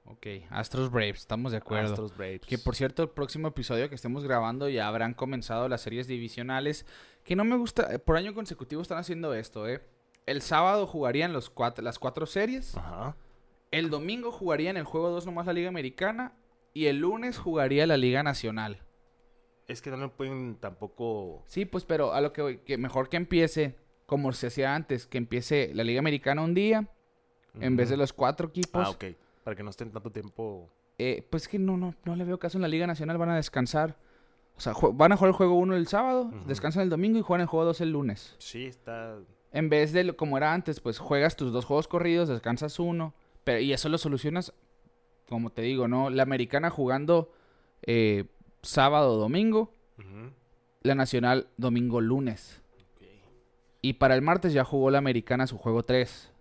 Ok, Astros Braves, estamos de acuerdo. Astros Braves. Que por cierto, el próximo episodio que estemos grabando ya habrán comenzado las series divisionales. Que no me gusta, eh, por año consecutivo están haciendo esto, ¿eh? El sábado jugarían los cuat- las cuatro series. Ajá. El domingo jugarían el juego 2 nomás la Liga Americana. Y el lunes jugaría la Liga Nacional. Es que no le pueden tampoco... Sí, pues, pero a lo que voy, que mejor que empiece, como se hacía antes, que empiece la Liga Americana un día, en vez de los cuatro equipos. Ah, ok. Para que no estén tanto tiempo... eh, pues que no, no, no le veo caso en la Liga Nacional, van a descansar. O sea, van a jugar el juego 1 el sábado, descansan el domingo y juegan el juego 2 el lunes. Sí, está... En vez de lo- como era antes, pues juegas tus dos juegos corridos, descansas uno. Pero, y eso lo solucionas, como te digo, ¿no? La americana jugando eh, sábado, domingo. La nacional domingo, lunes. Y para el martes ya jugó la americana su juego 3.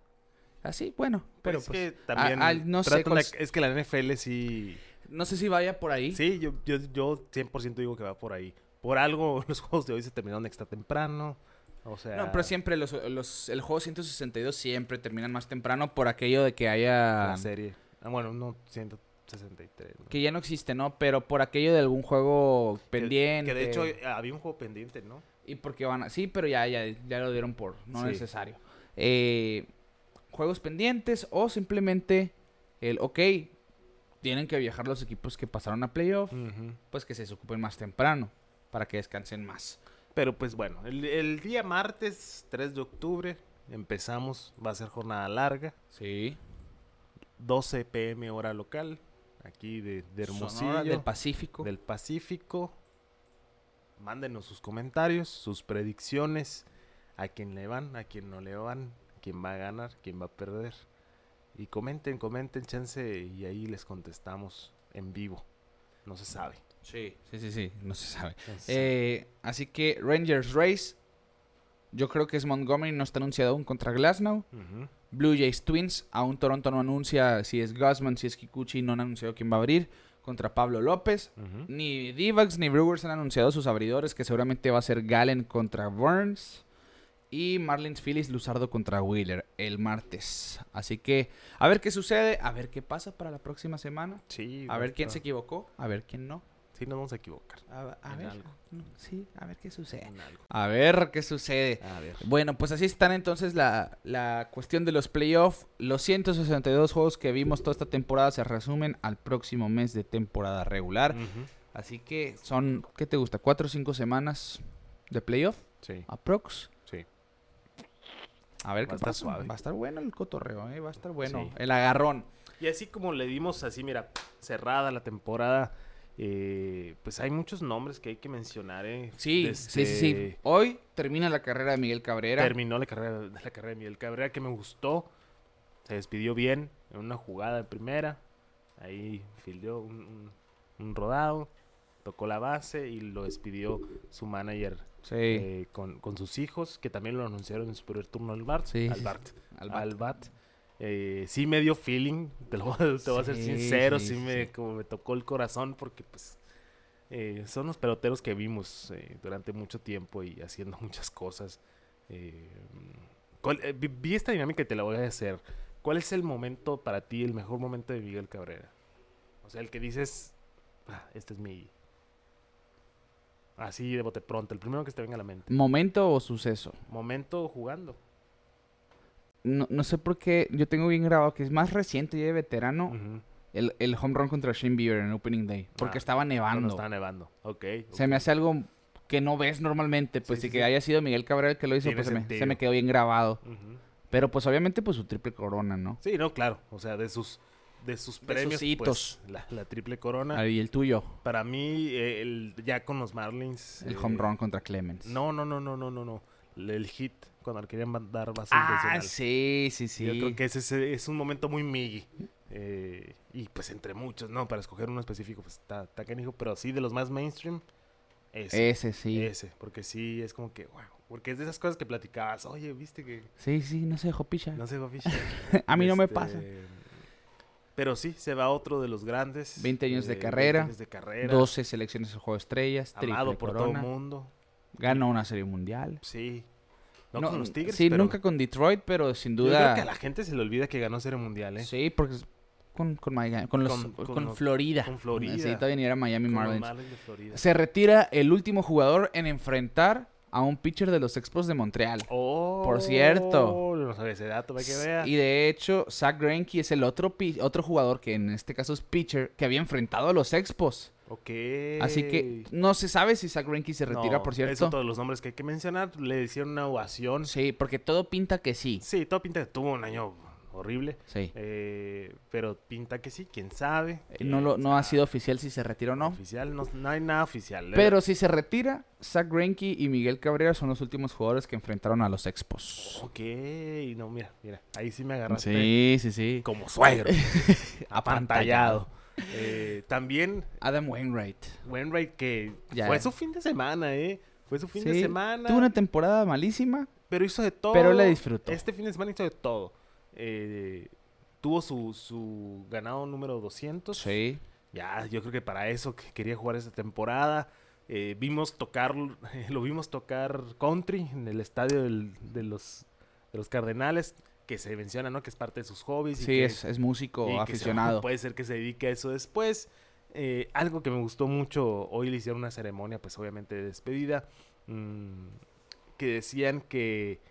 Así, bueno, pero es pues... que también no sé es que la NFL sí No sé si vaya por ahí. sí yo, yo yo 100% digo que va por ahí por algo [LAUGHS] los juegos de hoy se terminaron extra temprano o sea No, pero siempre los, los- el juego 162 siempre terminan más temprano por aquello de que haya... la serie ah, bueno no 163 ¿no? Que ya no existe, ¿no? Pero por aquello de algún juego pendiente. que, de hecho eh, había un juego pendiente no Y porque van a... Sí, pero ya, ya, ya lo dieron por no Sí. necesario. Eh, juegos pendientes o simplemente el, ok, tienen que viajar los equipos que pasaron a playoff, pues que se desocupen más temprano para que descansen más. pero pues bueno el, el día martes 3 de octubre empezamos va a ser jornada larga Sí. 12 pm hora local aquí de, de Hermosillo Sonora del Pacífico. del Pacífico. Mándenos sus comentarios, sus predicciones, a quién le van, a quién no le van, quién va a ganar, quién va a perder. Y comenten, comenten, chance, y ahí les contestamos en vivo. No se sabe. Sí, sí, sí, sí, no se sabe. No se sabe. Eh, así que Rangers Race, yo creo que es Montgomery, no está anunciado aún contra Glasnow. Blue Jays Twins, aún Toronto no anuncia si es Guzman, si es Kikuchi, no han anunciado quién va a abrir contra Pablo López. Ujú. Ni D-Bucks ni Brewers han anunciado sus abridores, que seguramente va a ser Gallen contra Burns. Y Marlins Phillies Luzardo contra Wheeler el martes. Así que a ver qué sucede, a ver qué pasa para la próxima semana. Sí, A ver quién se se equivocó, a ver quién no. Sí, nos vamos a equivocar. A, ver, algo. sí, a ver qué sucede. A ver qué sucede. A ver. Bueno, pues así están entonces la, la cuestión de los playoffs. Los 162 juegos que vimos toda esta temporada se resumen al próximo mes de temporada regular. Así que son, ¿qué te gusta? ¿Cuatro o cinco semanas de playoff? Sí, Aprox. A ver Va qué pasa. suave. Va a estar bueno el cotorreo, ¿eh? Va a estar bueno. Sí. El agarrón. Y así como le dimos así, mira, cerrada la temporada, eh, pues hay muchos nombres que hay que mencionar, ¿eh? Sí, sí, sí, Hoy termina la carrera de Miguel Cabrera. Terminó la carrera, la carrera de Miguel Cabrera, que me gustó. Se despidió bien en una jugada de primera. Ahí fildeó un, un- un rodado, tocó la base y lo despidió su manager sí. eh, con, con sus hijos, que también lo anunciaron en su primer turno al Bart. Sí, al sí, Bart. al Al bat. bat. Eh, sí me dio feeling, te, lo, voy a- te voy a ser Sí, sincero, sí, sí, sí, me, sí. como me tocó el corazón porque pues eh, son los peloteros que vimos eh, durante mucho tiempo y haciendo [LAUGHS] muchas cosas. Eh, ¿cuál- eh, vi, vi esta dinámica y te la voy a hacer. ¿Cuál es el momento para ti, el mejor momento de Miguel Cabrera? O sea, el que dices, "Ah, este es mi... Así de bote pronto, el primero que se te venga a la mente. ¿Momento o suceso? Momento jugando. No, no sé por qué. Yo tengo bien grabado que es más reciente y de veterano. El, el home run contra Shane Bieber en Opening Day. Porque Ah, estaba nevando. estaba nevando. Ok. Se me hace algo que no ves normalmente. Pues Sí, y sí, que sí. haya sido Miguel Cabrera el que lo hizo, Tiene pues se me, sentido. se me quedó bien grabado. Pero pues obviamente pues su triple corona, ¿no? Sí, no, claro. O sea, de sus, de sus De premios, sus hitos. pues, la, la triple corona. Ah, Y el tuyo, Para mí, eh, el, ya con los Marlins. el eh, home run contra Clemens. No, no, no, no, no, no, no. El hit, cuando le querían man- dar base Ah, intencional. sí, sí, sí. Yo creo que ese, ese es un momento muy miggy. Eh, y pues entre muchos, ¿no? Para escoger uno específico, pues está, está canijo. Pero sí, de los más mainstream, ese. Ese sí. Ese. Porque sí, es como que, wow. Porque es de esas cosas que platicabas. Oye, viste que Sí, sí, no se dejó picha. No sé, Fish. [LAUGHS] A mí no me Este, pasa. Pero sí, se va otro de los grandes. 20 años de 20 carrera, años de carrera. 12 selecciones al juego de estrellas, Amado por corona. todo el mundo. Gana una serie mundial. Sí. No, No, con los Tigres, Sí, pero nunca con Detroit, pero sin yo creo duda. que a la gente se le olvida que ganó Serie Mundial, ¿eh? Sí, porque con, con, Miami- con, los- Con- con con los- Florida. con Florida. Necesita venir a Miami Marlins. Marlins de Florida. Se retira el último jugador en enfrentar a un pitcher de los Expos de Montreal. Oh, Por cierto. No sabía ese dato, para que vea. Y de hecho, Zach Greinke es el otro, otro jugador que en este caso es pitcher que había enfrentado a los Expos. Ok. Así que no se sabe si Zach Greinke se retira, No, por cierto. todos los nombres que hay que mencionar. Le hicieron una ovación. Sí, porque todo pinta que sí. Sí, todo pinta que tuvo un año horrible. Sí. Eh, pero pinta que sí, quién sabe. Eh, No, lo, no ha sido oficial si se retira o no. Oficial, no, no hay nada oficial. Pero si se retira, Zach Greinke y Miguel Cabrera son los últimos jugadores que enfrentaron a los Expos. Ok, no, mira, mira, ahí sí me agarraste Sí, sí, sí. como suegro. [LAUGHS] [LAUGHS] Apantallado. Eh, también Adam Wainwright. Wainwright que Ya. fue su fin de semana, ¿eh? Fue su fin de semana. Tuvo una temporada malísima, Pero hizo de todo. pero la disfrutó. Este fin de semana hizo de todo. Eh, tuvo su, su ganado número 200. Sí. Ya, yo creo que para eso que quería jugar esta temporada. Eh, vimos tocar, [LAUGHS] lo vimos tocar country en el estadio del- de, los, de los Cardenales, que se menciona, ¿no? Que es parte de sus hobbies. y Sí, que- es, es músico y que se- aficionado. [LAUGHS] puede ser que se dedique a eso después. Eh, algo que me gustó mucho, hoy le hicieron una ceremonia, pues obviamente de despedida, mm, que decían que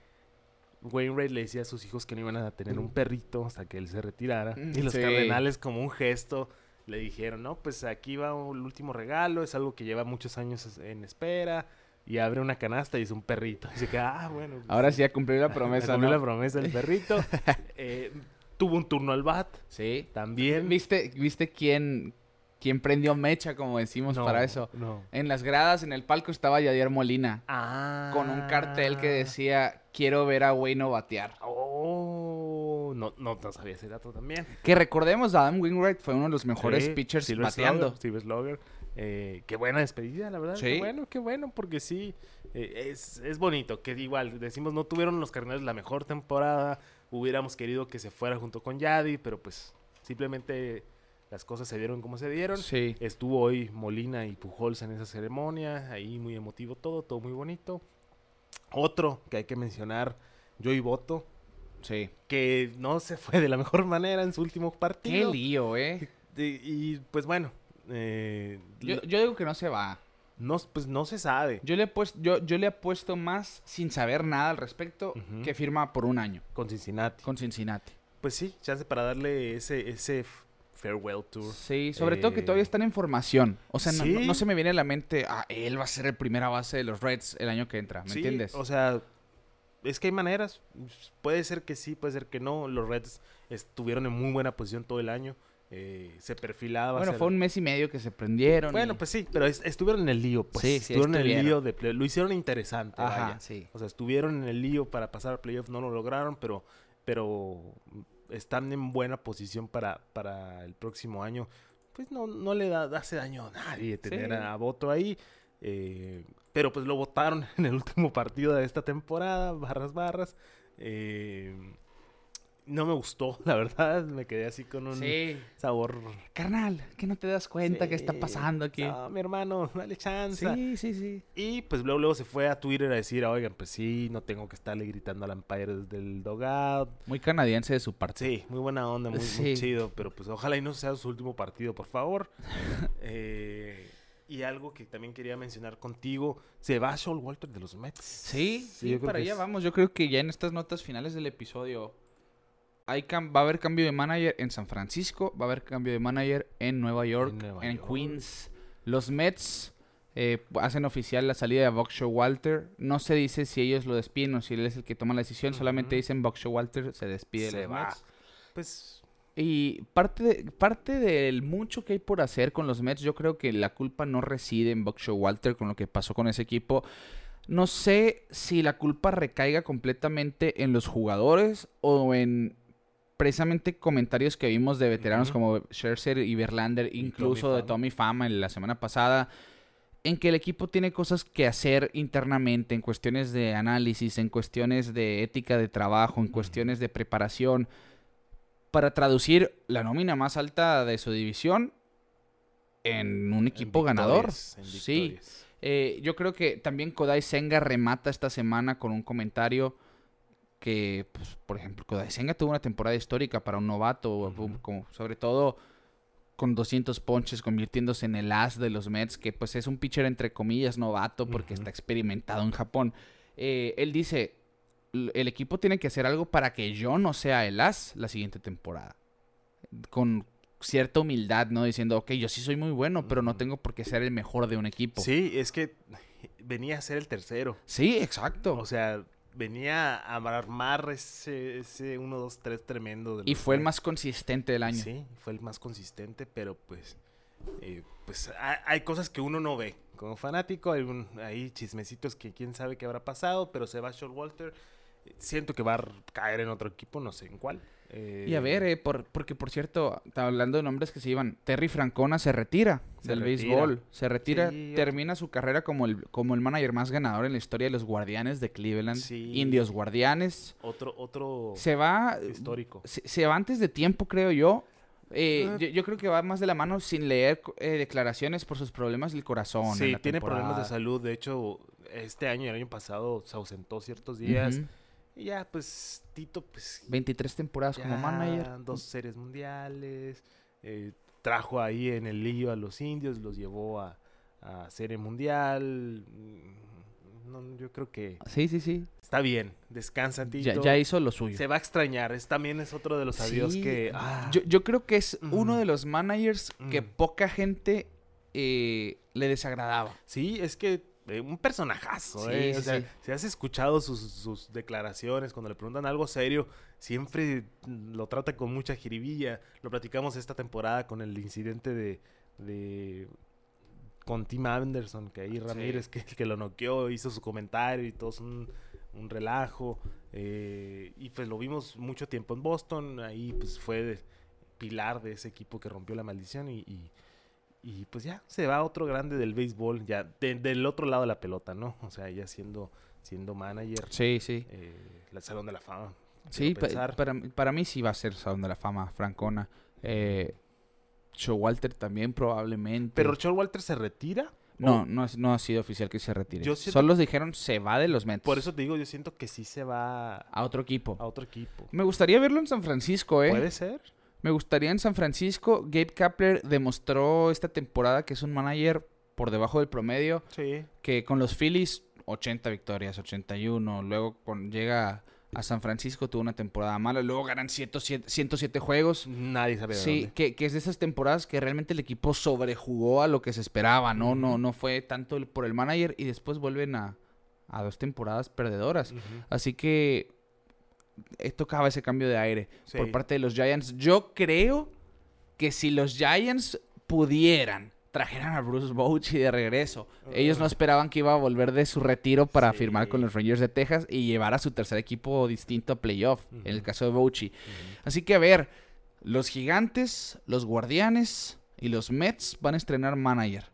Wainwright le decía a sus hijos que no iban a tener un perrito hasta que él se retirara. Mm, Y los sí. cardenales como un gesto le dijeron, no, pues aquí va el último regalo, es algo que lleva muchos años en espera. Y abre una canasta y es un perrito. [LAUGHS] Y se queda, ah, bueno. pues Ahora sí ya cumplió la [LAUGHS] promesa, Cumplió ¿no? la promesa del perrito. [LAUGHS] Eh, tuvo un turno al bat Sí. también. ¿Viste, ¿Viste quién, quién prendió mecha, como decimos, No, para eso? No. En las gradas, en el palco, estaba Yadier Molina. Ah. Con un cartel que decía, quiero ver a Wayno batear. Oh, no, no, no sabía ese dato también. Que recordemos, Adam Wainwright fue uno de los mejores Sí, pitchers Silver bateando. Slugger, Silver Slugger. Eh, qué buena despedida, la verdad. Sí. Qué bueno, qué bueno, porque sí, eh, es, es bonito. Que igual, decimos, no tuvieron los Cardenales la mejor temporada. Hubiéramos querido que se fuera junto con Yadi, pero pues simplemente las cosas se dieron como se dieron. Sí. Estuvo hoy Molina y Pujols en esa ceremonia, ahí muy emotivo todo, todo muy bonito. Otro que hay que mencionar, Joey Boto, Sí. que no se fue de la mejor [LAUGHS] manera en su último Qué partido. lío, ¿eh? Y pues bueno, eh, Yo, yo digo que no se va. no, pues no se sabe. Yo le, he puesto, yo, yo le he puesto más sin saber nada al respecto que firma por un año Con Cincinnati. con Cincinnati. Pues sí, chance para darle ese, ese farewell tour. Sí, sobre todo que Eh, todavía están en formación. O sea, no, sí. no- no se me viene a la mente, ah, él va a ser el primera base de los Reds el año que entra, ¿me Sí, entiendes? O sea, es que hay maneras. Puede ser que sí, puede ser que no. Los Reds estuvieron en muy buena posición todo el año. eh, se perfilaba. bueno, ser- fue un mes y medio que se prendieron. Bueno, y- pues sí, pero es- estuvieron en el lío, pues. Sí, sí, estuvieron en el lío de Lo hicieron interesante, Ajá, vaya. sí. O sea, estuvieron en el lío para pasar al playoff, no lo lograron, pero, pero están en buena posición para, para el próximo año. Pues no, no le da, hace daño a nadie tener Sí. a Voto ahí. eh, pero pues lo votaron [LAUGHS] en el último partido de esta temporada, barras, barras. eh, no me gustó, [LAUGHS] la verdad. Me quedé así con un Sí. sabor. Carnal, que no te das cuenta qué está Sí. pasando aquí. No, mi hermano, [LAUGHS] dale chance. Sí, sí, sí. Y pues luego, luego se fue a Twitter a decir, oigan, pues sí, no tengo que estarle gritando al Empire desde el dogout. Muy canadiense de su parte. Sí, muy buena onda, muy, muy Sí. chido, pero pues ojalá y no sea su último partido, por favor. [LAUGHS] Eh, y algo que también quería mencionar contigo, se va Shawn Walter de los Mets. Sí, sí, para que allá es- vamos. Yo creo que ya en estas notas finales del episodio hay va a haber cambio de manager en San Francisco, va a haber cambio de manager en Nueva York, en, Nueva York. Queens. Los Mets eh, hacen oficial la salida de Buck Walter. No se dice si ellos lo despiden o si él es el que toma la decisión. Solamente dicen Buck Walter se despide de Se los va. Mets. Pues Y parte, de- parte del mucho que hay por hacer con los Mets, yo creo que la culpa no reside en Buck Walter con lo que pasó con ese equipo. No sé si la culpa recaiga completamente en los jugadores o en precisamente comentarios que vimos de veteranos como Scherzer y Verlander, incluso de. Tommy Fama en la semana pasada, en que el equipo tiene cosas que hacer internamente en cuestiones de análisis, en cuestiones de ética de trabajo, en cuestiones de preparación, para traducir la nómina más alta de su división en un equipo en ganador. Sí, eh, yo creo que también Kodai Senga remata esta semana con un comentario que, pues, por ejemplo, Kodai Senga tuvo una temporada histórica para un novato, como, sobre todo con 200 ponches, convirtiéndose en el as de los Mets, que pues es un pitcher entre comillas novato porque está experimentado en Japón. Eh, él dice, "L- el equipo tiene que hacer algo para que yo no sea el as la siguiente temporada. Con cierta humildad, ¿no? Diciendo, ok, yo sí soy muy bueno, pero no tengo por qué ser el mejor de un equipo. Sí, es que venía a ser el tercero. Sí, exacto. O sea, venía a armar ese, ese 1, 2, 3 tremendo. Y fue el más consistente del año. Sí, fue el más consistente, pero pues, eh, pues hay, hay cosas que uno no ve. Como fanático, hay, un, hay chismecitos que quién sabe qué habrá pasado, pero se va Walter. eh, Siento que va a caer en otro equipo, no sé en cuál. Eh, Y a ver, eh, por, porque por cierto, está hablando de nombres que se iban. Terry Francona se retira Se del retira. béisbol. Se retira, Sí, termina su carrera como el, como el manager más ganador en la historia de los Guardianes de Cleveland. Sí. Indios Guardianes. Otro, otro Se va. histórico. Se, se va antes de tiempo, creo yo. Eh, Ah. yo. yo creo que va más de la mano sin leer eh, declaraciones por sus problemas del corazón. Sí, tiene problemas de salud. De hecho, este año y el año pasado se ausentó ciertos días. Ujú. Y ya, pues, Tito, pues. 23 temporadas como manager. Dos series mundiales. eh, trajo ahí en el lío a los indios, los llevó a, a serie mundial. mm, no, yo creo que Sí, sí, sí. está bien. Descansa, Tito. Ya, ya hizo lo suyo. Se va a extrañar. Es, también es otro de los adiós Sí, que. ah, yo, yo creo que es uno de los managers que poca gente eh, le desagradaba. Sí, es que eh, un personajazo, Sí, eh, sí, o sea, sí. si has escuchado sus, sus declaraciones cuando le preguntan algo serio, siempre lo trata con mucha jiribilla. Lo platicamos esta temporada con el incidente de, de con Tim Anderson, que ahí Ramírez que, que lo noqueó, hizo su comentario y todo es un, un relajo. eh, y pues lo vimos mucho tiempo en Boston, ahí pues fue de- pilar de ese equipo que rompió la maldición y, y- y, pues ya se va otro grande del béisbol, ya de- del otro lado de la pelota, ¿no? O sea, ya siendo, siendo manager, Sí, sí. eh, el Salón de la Fama. Sí, pa- para, para mí sí va a ser Salón de la Fama, Francona. Eh, Showalter también probablemente. Pero Walter se retira. no, no, no ha sido oficial que se retire. Yo siento- Solo dijeron se va de los Mets. Por eso te digo, yo siento que sí se va A otro equipo. a otro equipo. Me gustaría verlo en San Francisco, ¿eh? ¿Puede ser? Me gustaría en San Francisco. Gabe Kapler demostró esta temporada que es un manager por debajo del promedio. Sí. Que con los Phillies, 80 victorias, 81. Luego con, llega a San Francisco, tuvo una temporada mala. Luego ganan 107, 107 juegos. Nadie sabe de Sí, dónde. que, que es de esas temporadas que realmente el equipo sobrejugó a lo que se esperaba, ¿no? No, no fue tanto por el manager y después vuelven a, a dos temporadas perdedoras. Así que tocaba ese cambio de aire por parte de los Giants. Yo creo que si los Giants pudieran, trajeran a Bruce Bochy de regreso. Ellos no esperaban que iba a volver de su retiro para Sí. firmar con los Rangers de Texas y llevar a su tercer equipo distinto a playoff, en el caso de Bochy. Así que a ver, los gigantes, los guardianes y los Mets van a estrenar manager.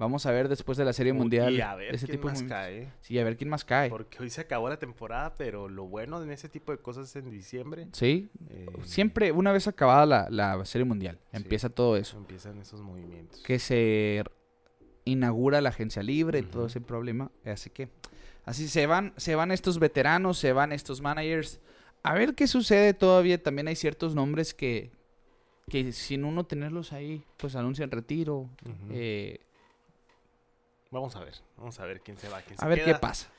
Vamos a ver después de la Serie Mundial. Y a ver ese quién tipo de más movimientos. cae. Sí, a ver quién más cae. Porque hoy se acabó la temporada, pero lo bueno en ese tipo de cosas es en diciembre. Sí, eh, siempre una vez acabada la, la Serie Mundial, Sí. empieza todo eso. empiezan esos movimientos. Que se inaugura la agencia libre y todo ese problema. Así que así se van, se van estos veteranos, se van estos managers. A ver qué sucede todavía. También hay ciertos nombres que, que sin uno tenerlos ahí, pues anuncian retiro. Eh, Vamos a ver, vamos a ver quién se va, quién se a ver qué pasa.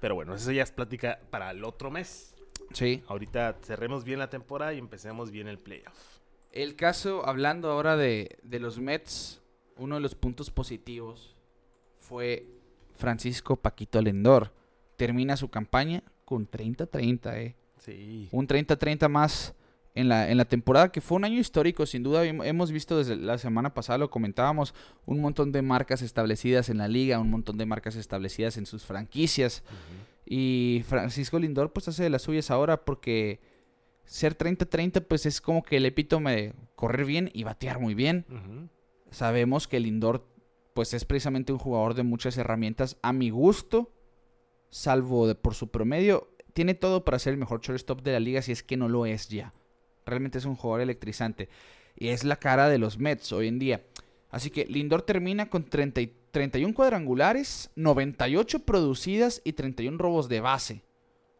Pero bueno, eso ya es plática para el otro mes. Sí. Ahorita cerremos bien la temporada y empecemos bien el playoff. El caso, hablando ahora de, de los Mets, uno de los puntos positivos fue Francisco Paquito Lendor. Termina su campaña con 30-30, eh. Sí. Un 30-30 más en la, en la temporada, que fue un año histórico, sin duda. Hem- Hemos visto desde la semana pasada, lo comentábamos, un montón de marcas establecidas en la liga, un montón de marcas establecidas en sus franquicias. Y Francisco Lindor pues hace de las suyas ahora porque ser 30-30 pues es como que el epítome de correr bien y batear muy bien. Sabemos que Lindor pues es precisamente un jugador de muchas herramientas a mi gusto, salvo de por su promedio, tiene todo para ser el mejor shortstop de la liga si es que no lo es ya. Realmente es un jugador electrizante y es la cara de los Mets hoy en día. Así que Lindor termina con 30 y 31 cuadrangulares, 98 producidas y 31 robos de base.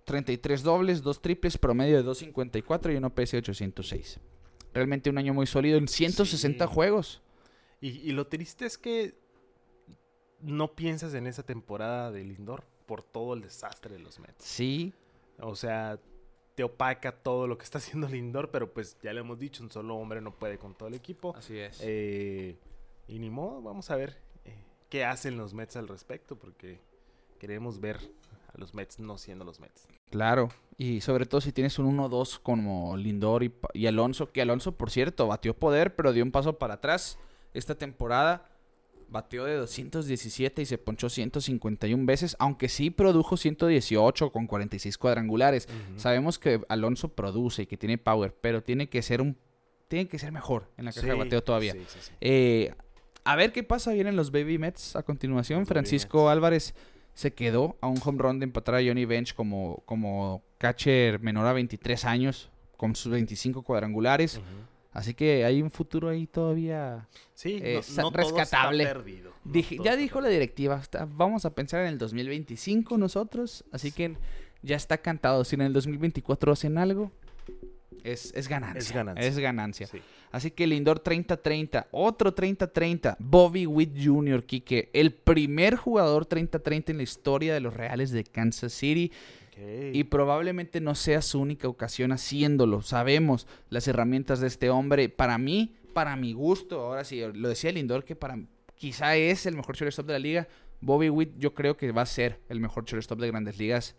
33 dobles, 2 triples, promedio de 254 y un OPS de 806. Realmente un año muy sólido en 160 Sí. juegos. Y, y lo triste es que no piensas en esa temporada de Lindor por todo el desastre de los Mets. Sí, O sea, te opaca todo lo que está haciendo Lindor, pero pues ya le hemos dicho, un solo hombre no puede con todo el equipo. así es. Eh, y ni modo, vamos a ver eh, qué hacen los Mets al respecto, porque queremos ver a los Mets no siendo los Mets. Claro, y sobre todo si tienes un 1-2 como Lindor y, y Alonso, que Alonso, por cierto, batió poder, pero dio un paso para atrás esta temporada. Bateó de 217 y se ponchó 151 veces, aunque sí produjo 118 con 46 cuadrangulares. Sabemos que Alonso produce y que tiene power, pero tiene que ser un tiene que ser mejor en la caja de bateo todavía. sí, sí, sí. Eh, a ver qué pasa. Vienen los Baby Mets a continuación. Los Francisco. Álvarez se quedó a un home run de empatar a Johnny Bench como, como catcher menor a 23 años, con sus 25 cuadrangulares. Así que hay un futuro ahí todavía. Sí, Eh, no, no todo está rescatable. perdido, no Dije- todo ya está dijo la directiva, está- vamos a pensar en el 2025 nosotros. Así que ya está cantado. Si en el 2024 hacen algo, es, es ganancia. Es ganancia. Es ganancia. Sí. Así que Lindor 30-30, otro 30-30, Bobby Witt Jr., Quique, el primer jugador 30-30 en la historia de los Reales de Kansas City Y probablemente no sea su única ocasión haciéndolo. Sabemos las herramientas de este hombre. Para mí, para mi gusto, ahora sí, lo decía Lindor que para quizá es el mejor shortstop de la liga. Bobby Witt yo creo que va a ser el mejor shortstop de Grandes Ligas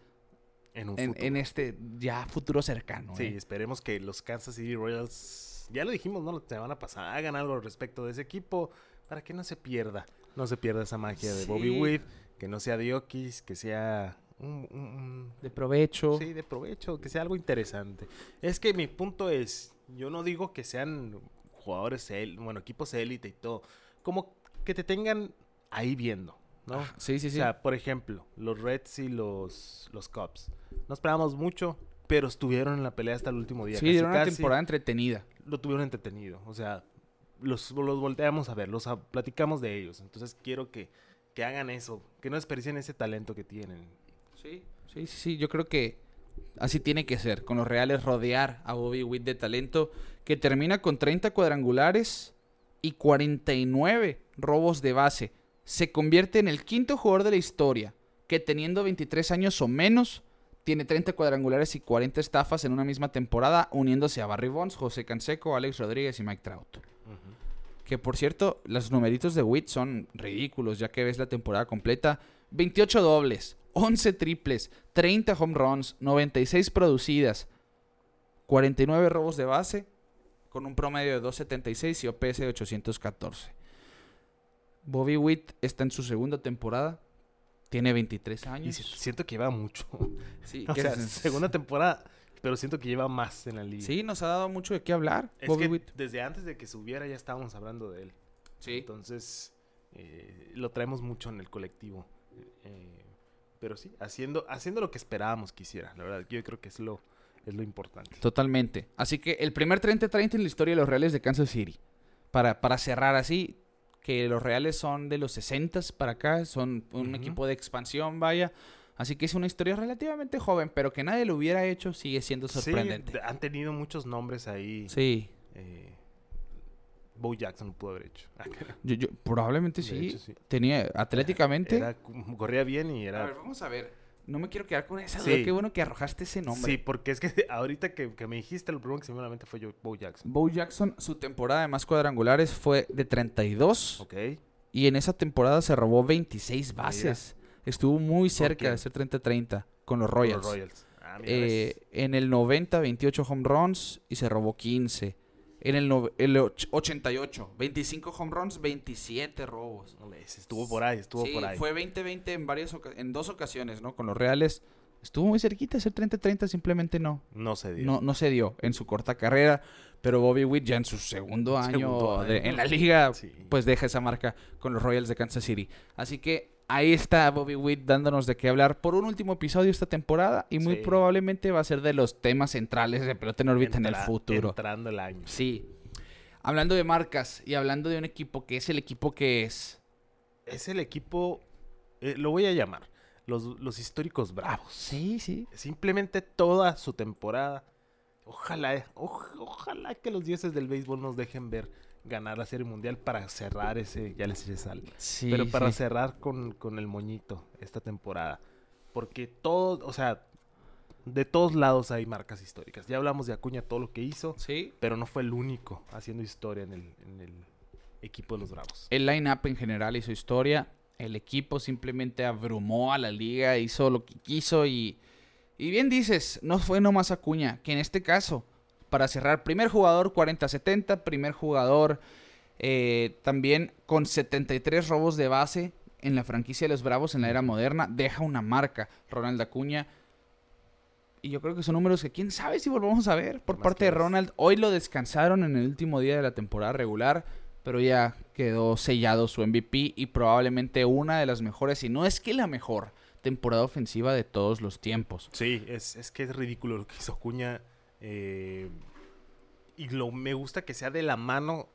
en un en, futuro. en este ya futuro cercano. Sí, ¿eh? esperemos que los Kansas City Royals, ya lo dijimos, ¿no? La semana pasada, hagan algo al respecto de ese equipo para que no se pierda, no se pierda esa magia de Bobby. Witt, que no sea Diokis, que sea un, un- un- De provecho. sí, de provecho, que sea algo interesante. Es que mi punto es, yo no digo que sean jugadores, él- bueno, equipos élite y todo, como que te tengan ahí viendo, ¿no? Ah, sí, sí, sí. O sea, por ejemplo, los Reds y los, los Cubs. No esperábamos mucho, pero estuvieron en la pelea hasta el último día. sí, casi, dieron una casi. temporada entretenida. Lo tuvieron entretenido. O sea, los, los volteamos a ver, los a- platicamos de ellos. Entonces quiero que, que hagan eso, que no desperdicien ese talento que tienen. Sí, sí, sí, sí, yo creo que así tiene que ser, con los Reales rodear a Bobby Witt de talento, que termina con 30 cuadrangulares y 49 robos de base. Se convierte en el quinto jugador de la historia que teniendo 23 años o menos tiene 30 cuadrangulares y 40 estafas en una misma temporada, uniéndose a Barry Bonds, José Canseco, Alex Rodríguez y Mike Trout. Que por cierto, los numeritos de Witt son ridículos, ya que ves la temporada completa. 28 dobles, 11 triples, 30 home runs, 96 producidas, 49 robos de base, con un promedio de 276 y OPS de 814. Bobby Witt está en su segunda temporada, tiene 23 Y años. si- siento que lleva mucho. Sí, [LAUGHS] o que sea, es- segunda temporada, pero siento que lleva más en la liga. sí, nos ha dado mucho de qué hablar. Es Bobby que Witt. desde antes de que subiera ya estábamos hablando de él. Sí. Entonces, eh, lo traemos mucho en el colectivo. Eh, pero sí, haciendo, haciendo lo que esperábamos que hiciera. La verdad, yo creo que es lo, es lo importante. Totalmente. Así que el primer 30-30 en la historia de los Reales de Kansas City. Para, para cerrar así, que los Reales son de los 60 para acá, son un equipo de expansión, vaya. Así que es una historia relativamente joven, pero que nadie lo hubiera hecho sigue siendo sorprendente. Sí, han tenido muchos nombres ahí. Sí, Eh, Bo Jackson lo pudo haber hecho. [LAUGHS] Yo, yo- probablemente sí. hecho, sí. Tenía atléticamente. Era- corría bien y A era... ver, vamos a ver. No me quiero quedar con esa Sí. duda. Qué bueno que arrojaste ese nombre. Sí, porque es que [LAUGHS] ahorita que, que me dijiste, lo primero que se me a mente fue yo, Bo Jackson. Bo Jackson, su temporada de más cuadrangulares fue de 32. Ok. Y en esa temporada se robó 26 bases. Estuvo muy cerca de ser 30-30 con los Con Royals. Los Royals. Ah, mira, Eh, en el 90, 28 home runs y se robó 15. En el, no- el och- 88, 25 home runs, 27 robos. Estuvo por ahí, estuvo sí, por ahí. fue 20-20 en, varias en dos ocasiones, ¿no? Con los Reales. Estuvo muy cerquita de ser 30-30, simplemente no. No se dio. No, no se dio en su corta carrera. Pero Bobby Witt ya en su segundo año, Segundo de- año. en la liga, Sí. pues deja esa marca con los Royals de Kansas City. Así que ahí está Bobby Witt dándonos de qué hablar por un último episodio esta temporada y muy Sí. probablemente va a ser de los temas centrales de pelota en órbita en el futuro. Entrando el año. Sí. Hablando de marcas y hablando de un equipo que es el equipo que es. Es el equipo, eh, lo voy a llamar, los, los históricos bravos. Sí, sí. Simplemente toda su temporada. Ojalá, oj- ojalá que los dioses del béisbol nos dejen ver ganar la Serie Mundial para cerrar ese, ya les eché sal. Sí, Pero para sí. cerrar con, con el moñito esta temporada. Porque todo, o sea, de todos lados hay marcas históricas. Ya hablamos de Acuña, todo lo que hizo, Sí. pero no fue el único haciendo historia en el, en el equipo de los Bravos. El line-up en general hizo historia. El equipo simplemente abrumó a la liga, hizo lo que quiso y, y bien dices, no fue nomás Acuña, que en este caso, para cerrar, primer jugador 40-70, primer jugador eh, también con 73 robos de base en la franquicia de los Bravos en la era moderna, deja una marca, Ronald Acuña. Y yo creo que son números que quién sabe si volvamos a ver por Más parte de. Ronald. Hoy lo descansaron en el último día de la temporada regular, pero ya quedó sellado su MVP y probablemente una de las mejores, y no es que la mejor, temporada ofensiva de todos los tiempos. Sí, es, es que es ridículo lo que hizo Acuña. Eh, y lo, me gusta que sea de la mano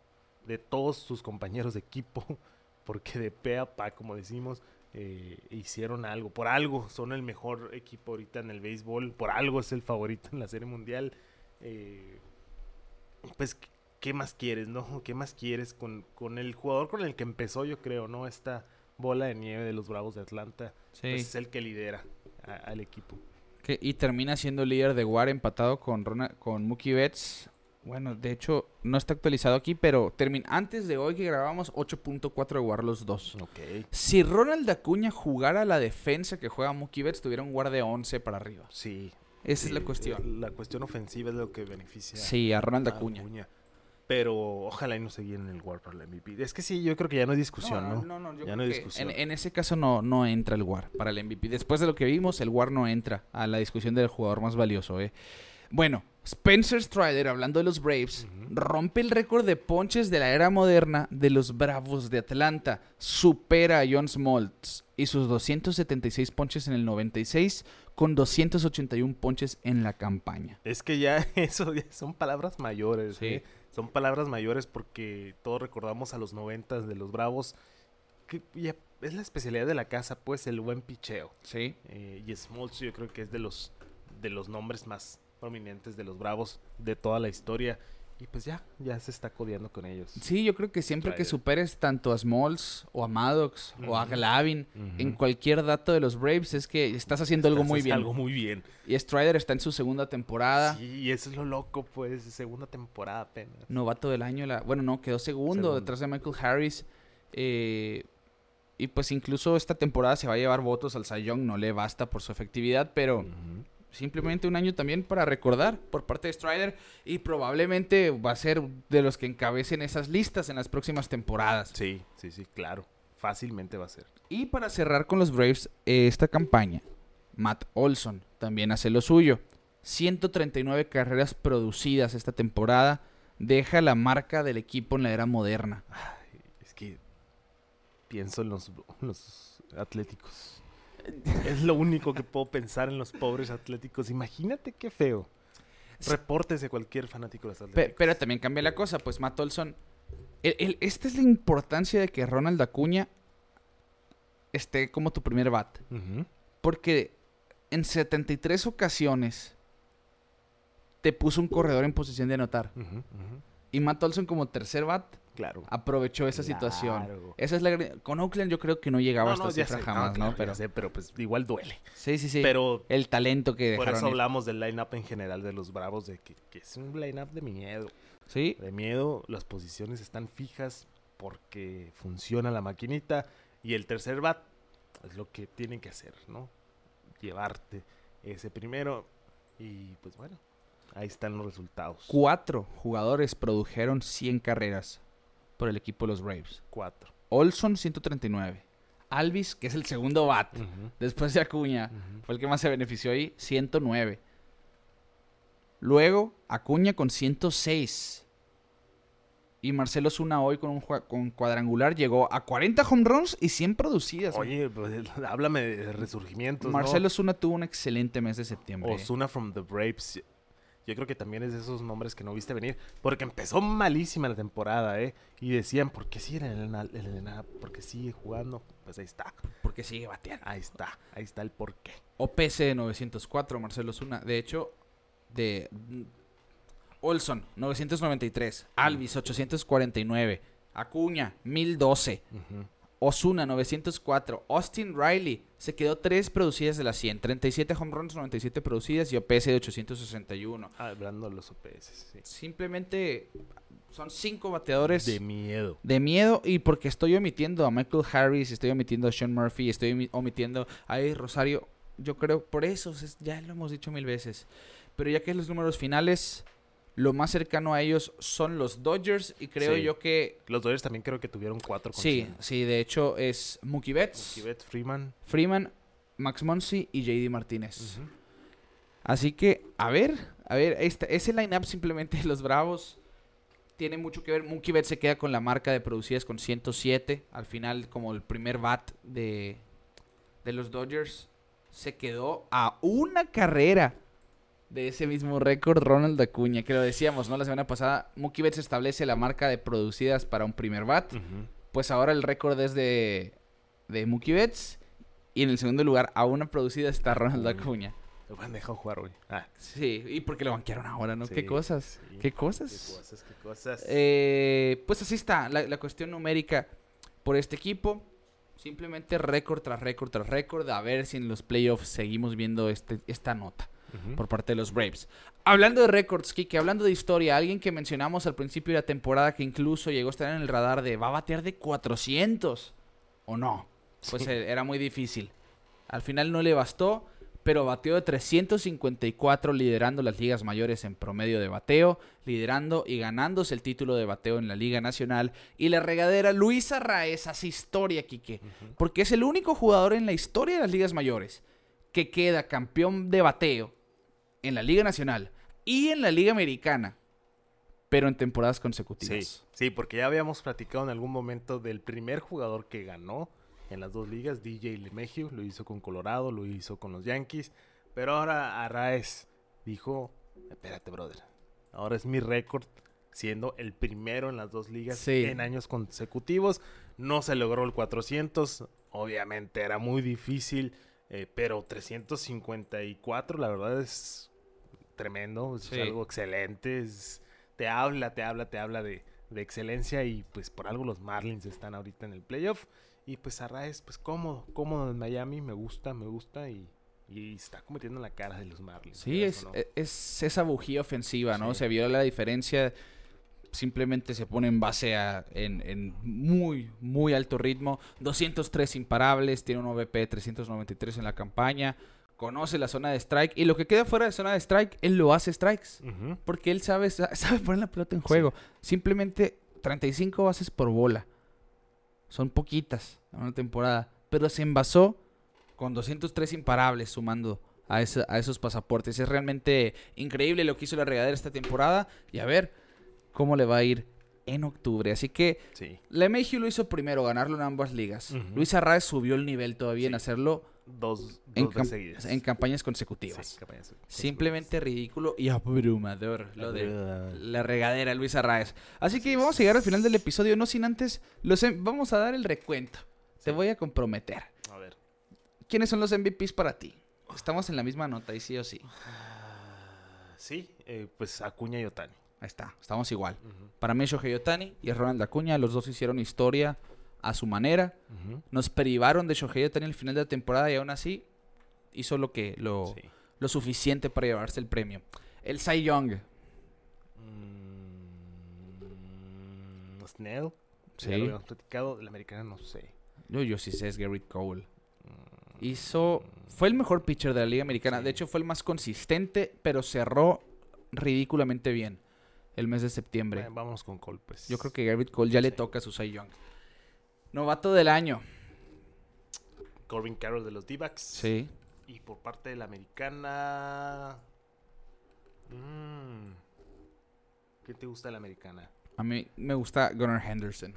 de todos sus compañeros de equipo. [LAUGHS] Porque de pe a pa, como decimos, eh, hicieron algo. Por algo son el mejor equipo ahorita en el béisbol. Por algo es el favorito en la Serie Mundial. eh, pues, ¿qué más quieres, no? ¿Qué más quieres con, con el jugador con el que empezó, yo creo, ¿no? Esta bola de nieve de los Bravos de Atlanta. pues, es el que lidera a- al equipo. Que- y termina siendo líder de WAR empatado con, Ronald- con Mookie Betts. Bueno, de hecho, no está actualizado aquí, pero termina antes de hoy que grabamos 8.4 de WAR los dos. Ok. Si Ronald Acuña jugara la defensa que juega Mookie Betts, tuviera un WAR de 11 para arriba. Sí. Esa es la cuestión. La cuestión ofensiva es lo que beneficia Sí, a Ronald Acuña. Pero ojalá y no se en el WAR para la MVP. Es que sí, yo creo que ya no hay discusión, ¿no? yo Ya creo no hay que discusión. En, en ese caso no, no entra el WAR para el MVP. Después de lo que vimos, el WAR no entra a la discusión del jugador más valioso. ¿eh? Bueno, Spencer Strider, hablando de los Braves, rompe el récord de ponches de la era moderna de los Bravos de Atlanta. Supera a John Smoltz y sus 276 ponches en el 96 con 281 ponches en la campaña. Es que ya [LAUGHS] eso ya son palabras mayores. Sí. ¿eh? Son palabras mayores porque todos recordamos a los noventas de los Bravos. Que ya es la especialidad de la casa, pues, el buen picheo. Sí. Eh, y Smoltz yo creo que es de los, de los nombres más prominentes de los Bravos de toda la historia. Y pues ya, ya se está codeando con ellos. Sí, yo creo que siempre que superes tanto a Smalls o a Maddox o a. Glavin en cualquier dato de los Braves es que estás haciendo algo muy bien. Algo muy bien. Y Strider está en su segunda temporada. Sí, y eso es lo loco, pues, segunda temporada apenas. Novato del año. La... Bueno, no, quedó segundo, Segundo. detrás de Michael Harris. Eh, y pues incluso esta temporada se va a llevar votos al Cy Young. No le basta por su efectividad, pero. Simplemente un año también para recordar por parte de Strider. Y probablemente va a ser de los que encabecen esas listas en las próximas temporadas. Sí, sí, sí, claro. Fácilmente va a ser. Y para cerrar con los Braves eh, esta campaña, Matt Olson también hace lo suyo. 139 carreras producidas esta temporada. Deja la marca del equipo en la era moderna. Ay, es que pienso en los, los atléticos. Es lo único que puedo pensar en los pobres atléticos. Imagínate qué feo. Sí. Repórtese cualquier fanático de los atléticos. pero también cambia la cosa, pues Matt Olson. el- el- esta es la importancia de que Ronald Acuña esté como tu primer bat. Ujú. Porque en 73 ocasiones te puso un corredor en posición de anotar. Y Matt Olson como tercer bat Claro. aprovechó esa situación. Esa es la gran- con Oakland yo creo que no llegaba No, a esta no, ya cifra sé, jamás, ¿no? claro, Pero sé, pero pues igual duele. sí, sí, sí. Pero el talento que por dejaron. eso ir. hablamos del line-up en general de los Bravos, de que, que es un line-up de miedo. Sí. De miedo, las posiciones están fijas porque funciona la maquinita. Y el tercer bat es lo que tienen que hacer, ¿no? Llevarte ese primero. Y pues bueno, ahí están los resultados. Cuatro jugadores produjeron 100 carreras por el equipo de los Braves. Cuatro. Olson 139. Alvis, que es el segundo bat después de Acuña, fue el que más se benefició ahí, 109. Luego Acuña con 106. Y Marcelo Zuna hoy con un con cuadrangular llegó a 40 home runs y 100 producidas. Oye, pues, [LAUGHS] háblame de resurgimientos. ¿no? Marcelo Zuna tuvo un excelente mes de septiembre. Osuna from the Braves. Yo creo que también es de esos nombres que no viste venir. Porque empezó malísima la temporada, ¿eh? Y decían, ¿por qué sigue el, el Elena? ¿Por qué sigue jugando? Pues ahí está. Porque sigue bateando. Ahí está. Ahí está el porqué. OPS de 904, Marcelo Zuna. De hecho, de Olson, 993. Alvis, 849. Acuña, 1012. Ujú. Osuna, 904. Austin Riley se quedó 3 producidas de las 100. 37 home runs, 97 producidas y OPS de 861. Hablando de los OPS, sí. Simplemente son cinco bateadores De miedo. de miedo y porque estoy omitiendo a Michael Harris, estoy omitiendo a Sean Murphy, estoy omi- omitiendo a Eddie Rosario. Yo creo, por eso, es- ya lo hemos dicho mil veces. Pero ya que es los números finales, lo más cercano a ellos son los Dodgers y creo Sí. yo que... Los Dodgers también creo que tuvieron cuatro Sí, sí, de hecho es Mookie Betts, Mookie Betts, Freeman. Freeman, Max Muncy y JD Martínez. Así que, a ver, a ver, esta- ese lineup simplemente de los Bravos tiene mucho que ver. Mookie Betts se queda con la marca de producidas con 107. Al final, como el primer bat de, de los Dodgers, se quedó a una carrera de ese mismo récord Ronald Acuña, que lo decíamos, ¿no? La semana pasada, Mookie Betts establece la marca de producidas para un primer bat. Pues ahora el récord es de, de Mookie Betts. Y en el segundo lugar, a una producida está Ronald. Acuña. Lo han dejado jugar hoy. Ah, Sí, y porque lo banquearon ahora, ¿no? Sí, ¿Qué cosas? sí. ¿Qué qué cosas? cosas, qué cosas. Eh, pues así está la, la cuestión numérica por este equipo. Simplemente récord tras récord tras récord. A ver si en los playoffs seguimos viendo este, esta nota Por parte de los Braves. Hablando de récords, Kike, hablando de historia, alguien que mencionamos al principio de la temporada que incluso llegó a estar en el radar de va a batear de 400 o no. Pues Sí. eh, era muy difícil. Al final no le bastó, pero bateó de 354 liderando las ligas mayores en promedio de bateo, liderando y ganándose el título de bateo en la Liga Nacional. Y la regadera Luis Arraez hace historia, Quique, porque es el único jugador en la historia de las ligas mayores que queda campeón de bateo en la Liga Nacional y en la Liga Americana, pero en temporadas Sí, consecutivas. sí, porque ya habíamos platicado en algún momento del primer jugador que ganó en las dos ligas, DJ LeMahieu, lo hizo con Colorado, lo hizo con los Yankees, pero ahora Arraez dijo, espérate, brother, ahora es mi récord siendo el primero en las dos ligas Sí. en años consecutivos, no se logró el 400, obviamente era muy difícil, eh, pero 354 la verdad es tremendo, es Sí. algo excelente, es- te habla, te habla, te habla de, de excelencia y pues por algo los Marlins están ahorita en el playoff y pues Arraez pues cómodo, cómodo en Miami, me gusta, me gusta y, y está cometiendo en la cara de los Marlins. Sí, es, no. e- es esa bujía ofensiva, ¿no? Sí. Se vio la diferencia. Simplemente se pone en base a en, en muy, muy alto ritmo. 203 imparables, tiene un OVP de 393 en la campaña. Conoce la zona de strike. Y lo que queda fuera de zona de strike, él lo hace strikes. Porque él sabe, sa- [LAUGHS] sabe poner la pelota en juego. Simplemente 35 bases por bola. Son poquitas en una temporada. Pero se envasó con 203 imparables sumando a, esa- a esos pasaportes. Es realmente increíble lo que hizo la regadera esta temporada. Y a ver cómo le va a ir en octubre. Así que Sí, LeMahieu lo hizo primero, ganarlo en ambas ligas. Luis Arraez subió el nivel todavía en hacerlo dos, en, dos seguidas. en campañas consecutivas. Sí, campañas consecutivas. Simplemente ridículo y abrumador lo de la regadera Luis Arraez. Así que vamos a llegar al final del episodio, no sin antes, los em- vamos a dar el recuento. Te voy a comprometer. A ver. ¿Quiénes son los MVPs para ti? Estamos en la misma nota, y sí o sí. Sí, eh, pues Acuña y Otani. Ahí está, estamos igual. Para mí es Shohei Ohtani y Ronald Acuña. Los dos hicieron historia a su manera. ujú. Nos privaron de Shohei Ohtani al final de la temporada y aún así hizo lo que lo, Sí. lo suficiente para llevarse el premio. El Cy Young. Mm, Snell. Sí. Ya lo habíamos platicado. La americana no sé. Yo, yo sí sé, es Garrett Cole. Mm, Hizo. Fue el mejor pitcher de la Liga Americana. Sí. De hecho, fue el más consistente, pero cerró ridículamente bien el mes de septiembre. bueno, vámonos con Cole, pues. Yo creo que Garrett Cole ya le toca a su Cy Young. Novato del año. Corbin Carroll de los D-backs. Sí. Y por parte de la americana. Mm, ¿Qué te gusta de la americana? A mí me gusta Gunnar Henderson.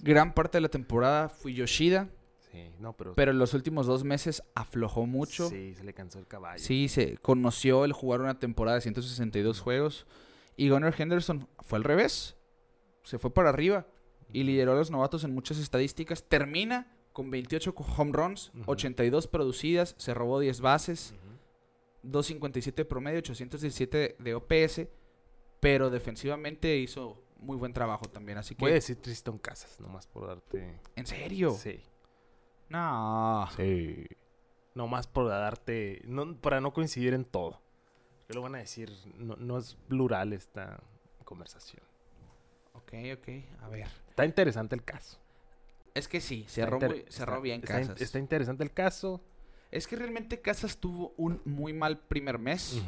Gran parte de la temporada fui Yoshida, Sí, no, pero. pero en los últimos dos meses aflojó mucho. Sí, se le cansó el caballo. Sí, se conoció el jugar una temporada de 162 juegos. Y Gunnar Henderson fue al revés. Se fue para arriba y lideró a los novatos en muchas estadísticas. Termina con 28 co- home runs, Ujú. 82 producidas, se robó 10 bases, Ujú. 257 de promedio, 817 de OPS, pero defensivamente hizo muy buen trabajo también. Así que, Voy a decir Tristan Casas, nomás por darte. ¿en serio? Sí. No. Sí. Nomás por darte. No, para no coincidir en todo. Que lo van a decir. No, no es plural esta conversación. Ok, ok. A ver. Está interesante el caso. Es que sí, cerró, muy- cerró está- bien está Casas. Está interesante el caso. Es que realmente Casas tuvo un muy mal primer mes.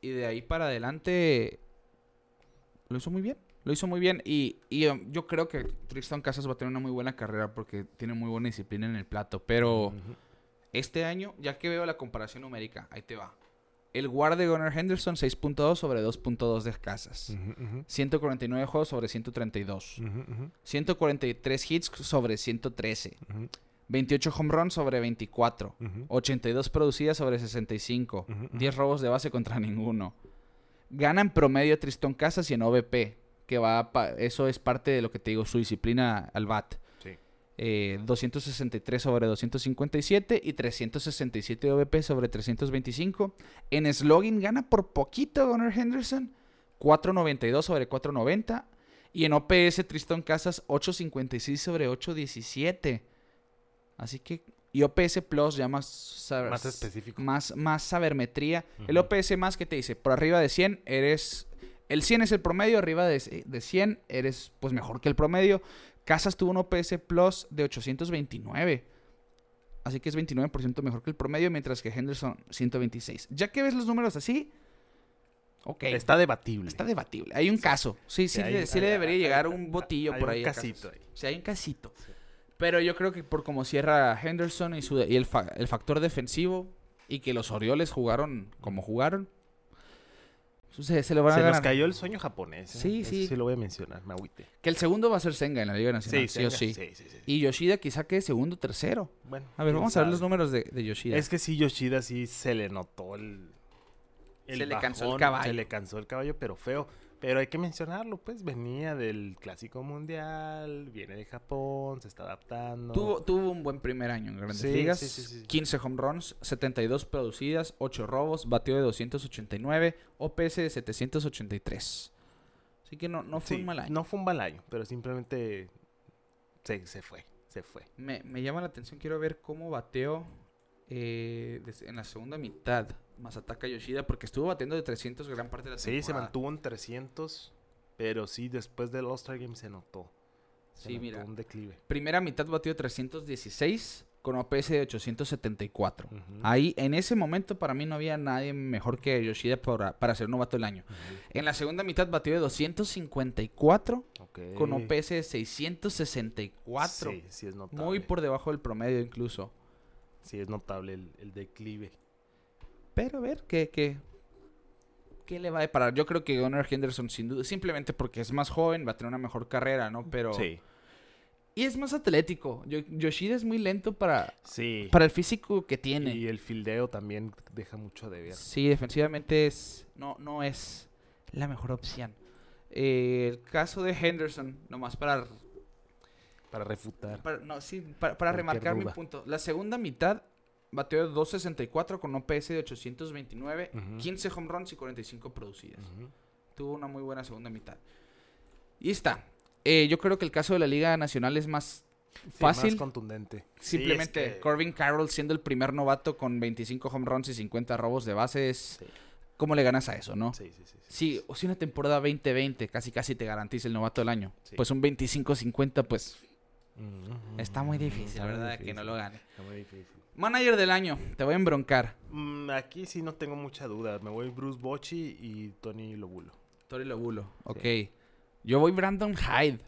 Y de ahí para adelante lo hizo muy bien. Lo hizo muy bien. Y, y, um, yo creo que Tristan Casas va a tener una muy buena carrera porque tiene muy buena disciplina en el plato. Pero Ujú. este año, ya que veo la comparación numérica, ahí te va. El guard de Gunnar Henderson 6.2 sobre 2.2 de Casas. Ujú, ujú. 149 juegos sobre 132. Ujú, ujú, 143 hits sobre 113. ujú, 28 home runs sobre 24. ujú. 82 producidas sobre 65. Ujú, ujú. 10 robos de base contra [LAUGHS] ninguno. Gana en promedio Tristón Casas y en OVP. Que va pa- eso es parte de lo que te digo, su disciplina al bat. Sí. Eh, 263 sobre 257 y 367 OVP sobre 325. En slogan gana por poquito Gunnar Henderson. 492 sobre 490. Y en OPS Tristón Casas 856 sobre 817. Así que... Y OPS Plus ya más... sa- Más específico. Más, más sabermetría. El Ujú. OPS más que te dice, por arriba de 100 eres... El 100 es el promedio, arriba de, de 100 eres pues mejor que el promedio. Casas tuvo un OPS Plus de 829. Así que es 29% mejor que el promedio, mientras que Henderson 126. Ya que ves los números así, ok. Está, Está debatible. debatible. Hay un caso. Sí, sí, Sí, le, hay- hay- debería hay- llegar hay- un botillo hay por un ahí. a Casas. casito ahí. Sí, hay un casito. Pero yo creo que por como cierra Henderson y, su, y el, fa- el factor defensivo y que los Orioles jugaron como jugaron, se, se lo van a Se nos cayó el sueño japonés. ¿eh? Sí, Eso sí. sí lo voy a mencionar, me agüité. Que el segundo va a ser Senga en la Liga Nacional. Sí, o sí. sí, sí. Y Yoshida quizá que segundo tercero. Bueno, A ver, vamos a ver los números de, de Yoshida. Es que sí, Yoshida sí se le notó el. Se le cansó el caballo. Se le cansó el caballo, pero feo. Pero hay que mencionarlo, pues venía del Clásico Mundial, viene de Japón, se está adaptando. Tuvo, tuvo un buen primer año en Grandes Sí, Ligas. sí, sí, sí. 15 home runs, 72 producidas, 8 robos, batió de 289, OPS de 783. Así que no, no fue un mal año. No fue un mal año, pero simplemente se, se fue, se fue. Me, me llama la atención, quiero ver cómo bateó eh, en la segunda mitad Masataka Yoshida, porque estuvo batiendo de 300 gran parte de la Sí, se temporada. mantuvo en 300, pero sí, después del All-Star Game se notó. Se Sí, notó mira. un declive. Primera mitad batió de 316 con OPS de 874. Ujú. Ahí, en ese momento, para mí no había nadie mejor que Yoshida para, para ser novato del año. En la segunda mitad batió de 254 Ok. con OPS de 664. Sí, sí es notable. Muy por debajo del promedio incluso. Sí es notable el, el declive. Pero a ver, ¿qué, qué, qué le va a deparar? Yo creo que Gunnar Henderson, sin duda, simplemente porque es más joven, va a tener una mejor carrera, ¿no? Pero... Sí. Y es más atlético. Yo- Yoshida es muy lento para, Sí. para el físico que tiene. Y el fildeo también deja mucho de ver. Sí, defensivamente es no, no es la mejor opción. Eh, el caso de Henderson, nomás para, Para refutar. para- no, sí, para, para remarcar mi punto. La segunda mitad bateó de 264 con OPS de 829, Ujú. 15 home runs y 45 producidas. Ujú. Tuvo una muy buena segunda mitad. Y está. Eh, yo creo que el caso de la Liga Nacional es más Sí, fácil. más contundente. Simplemente Sí, es que- Corbin Carroll siendo el primer novato con 25 home runs y 50 robos de bases. Sí. ¿Cómo le ganas a eso, no? Sí, sí, sí. sí. Sí, o si una temporada 20-20 casi casi te garantiza el novato del año. Sí. Pues un 25-50 pues está muy difícil, Está muy ¿verdad? Que difícil, no lo gane. Está muy difícil. Manager del año, te voy a embroncar. Mm, aquí sí no tengo mucha duda. Me voy Bruce Bochy y Tony Lobulo. Tori Lobulo, ok. Yo voy Brandon Hyde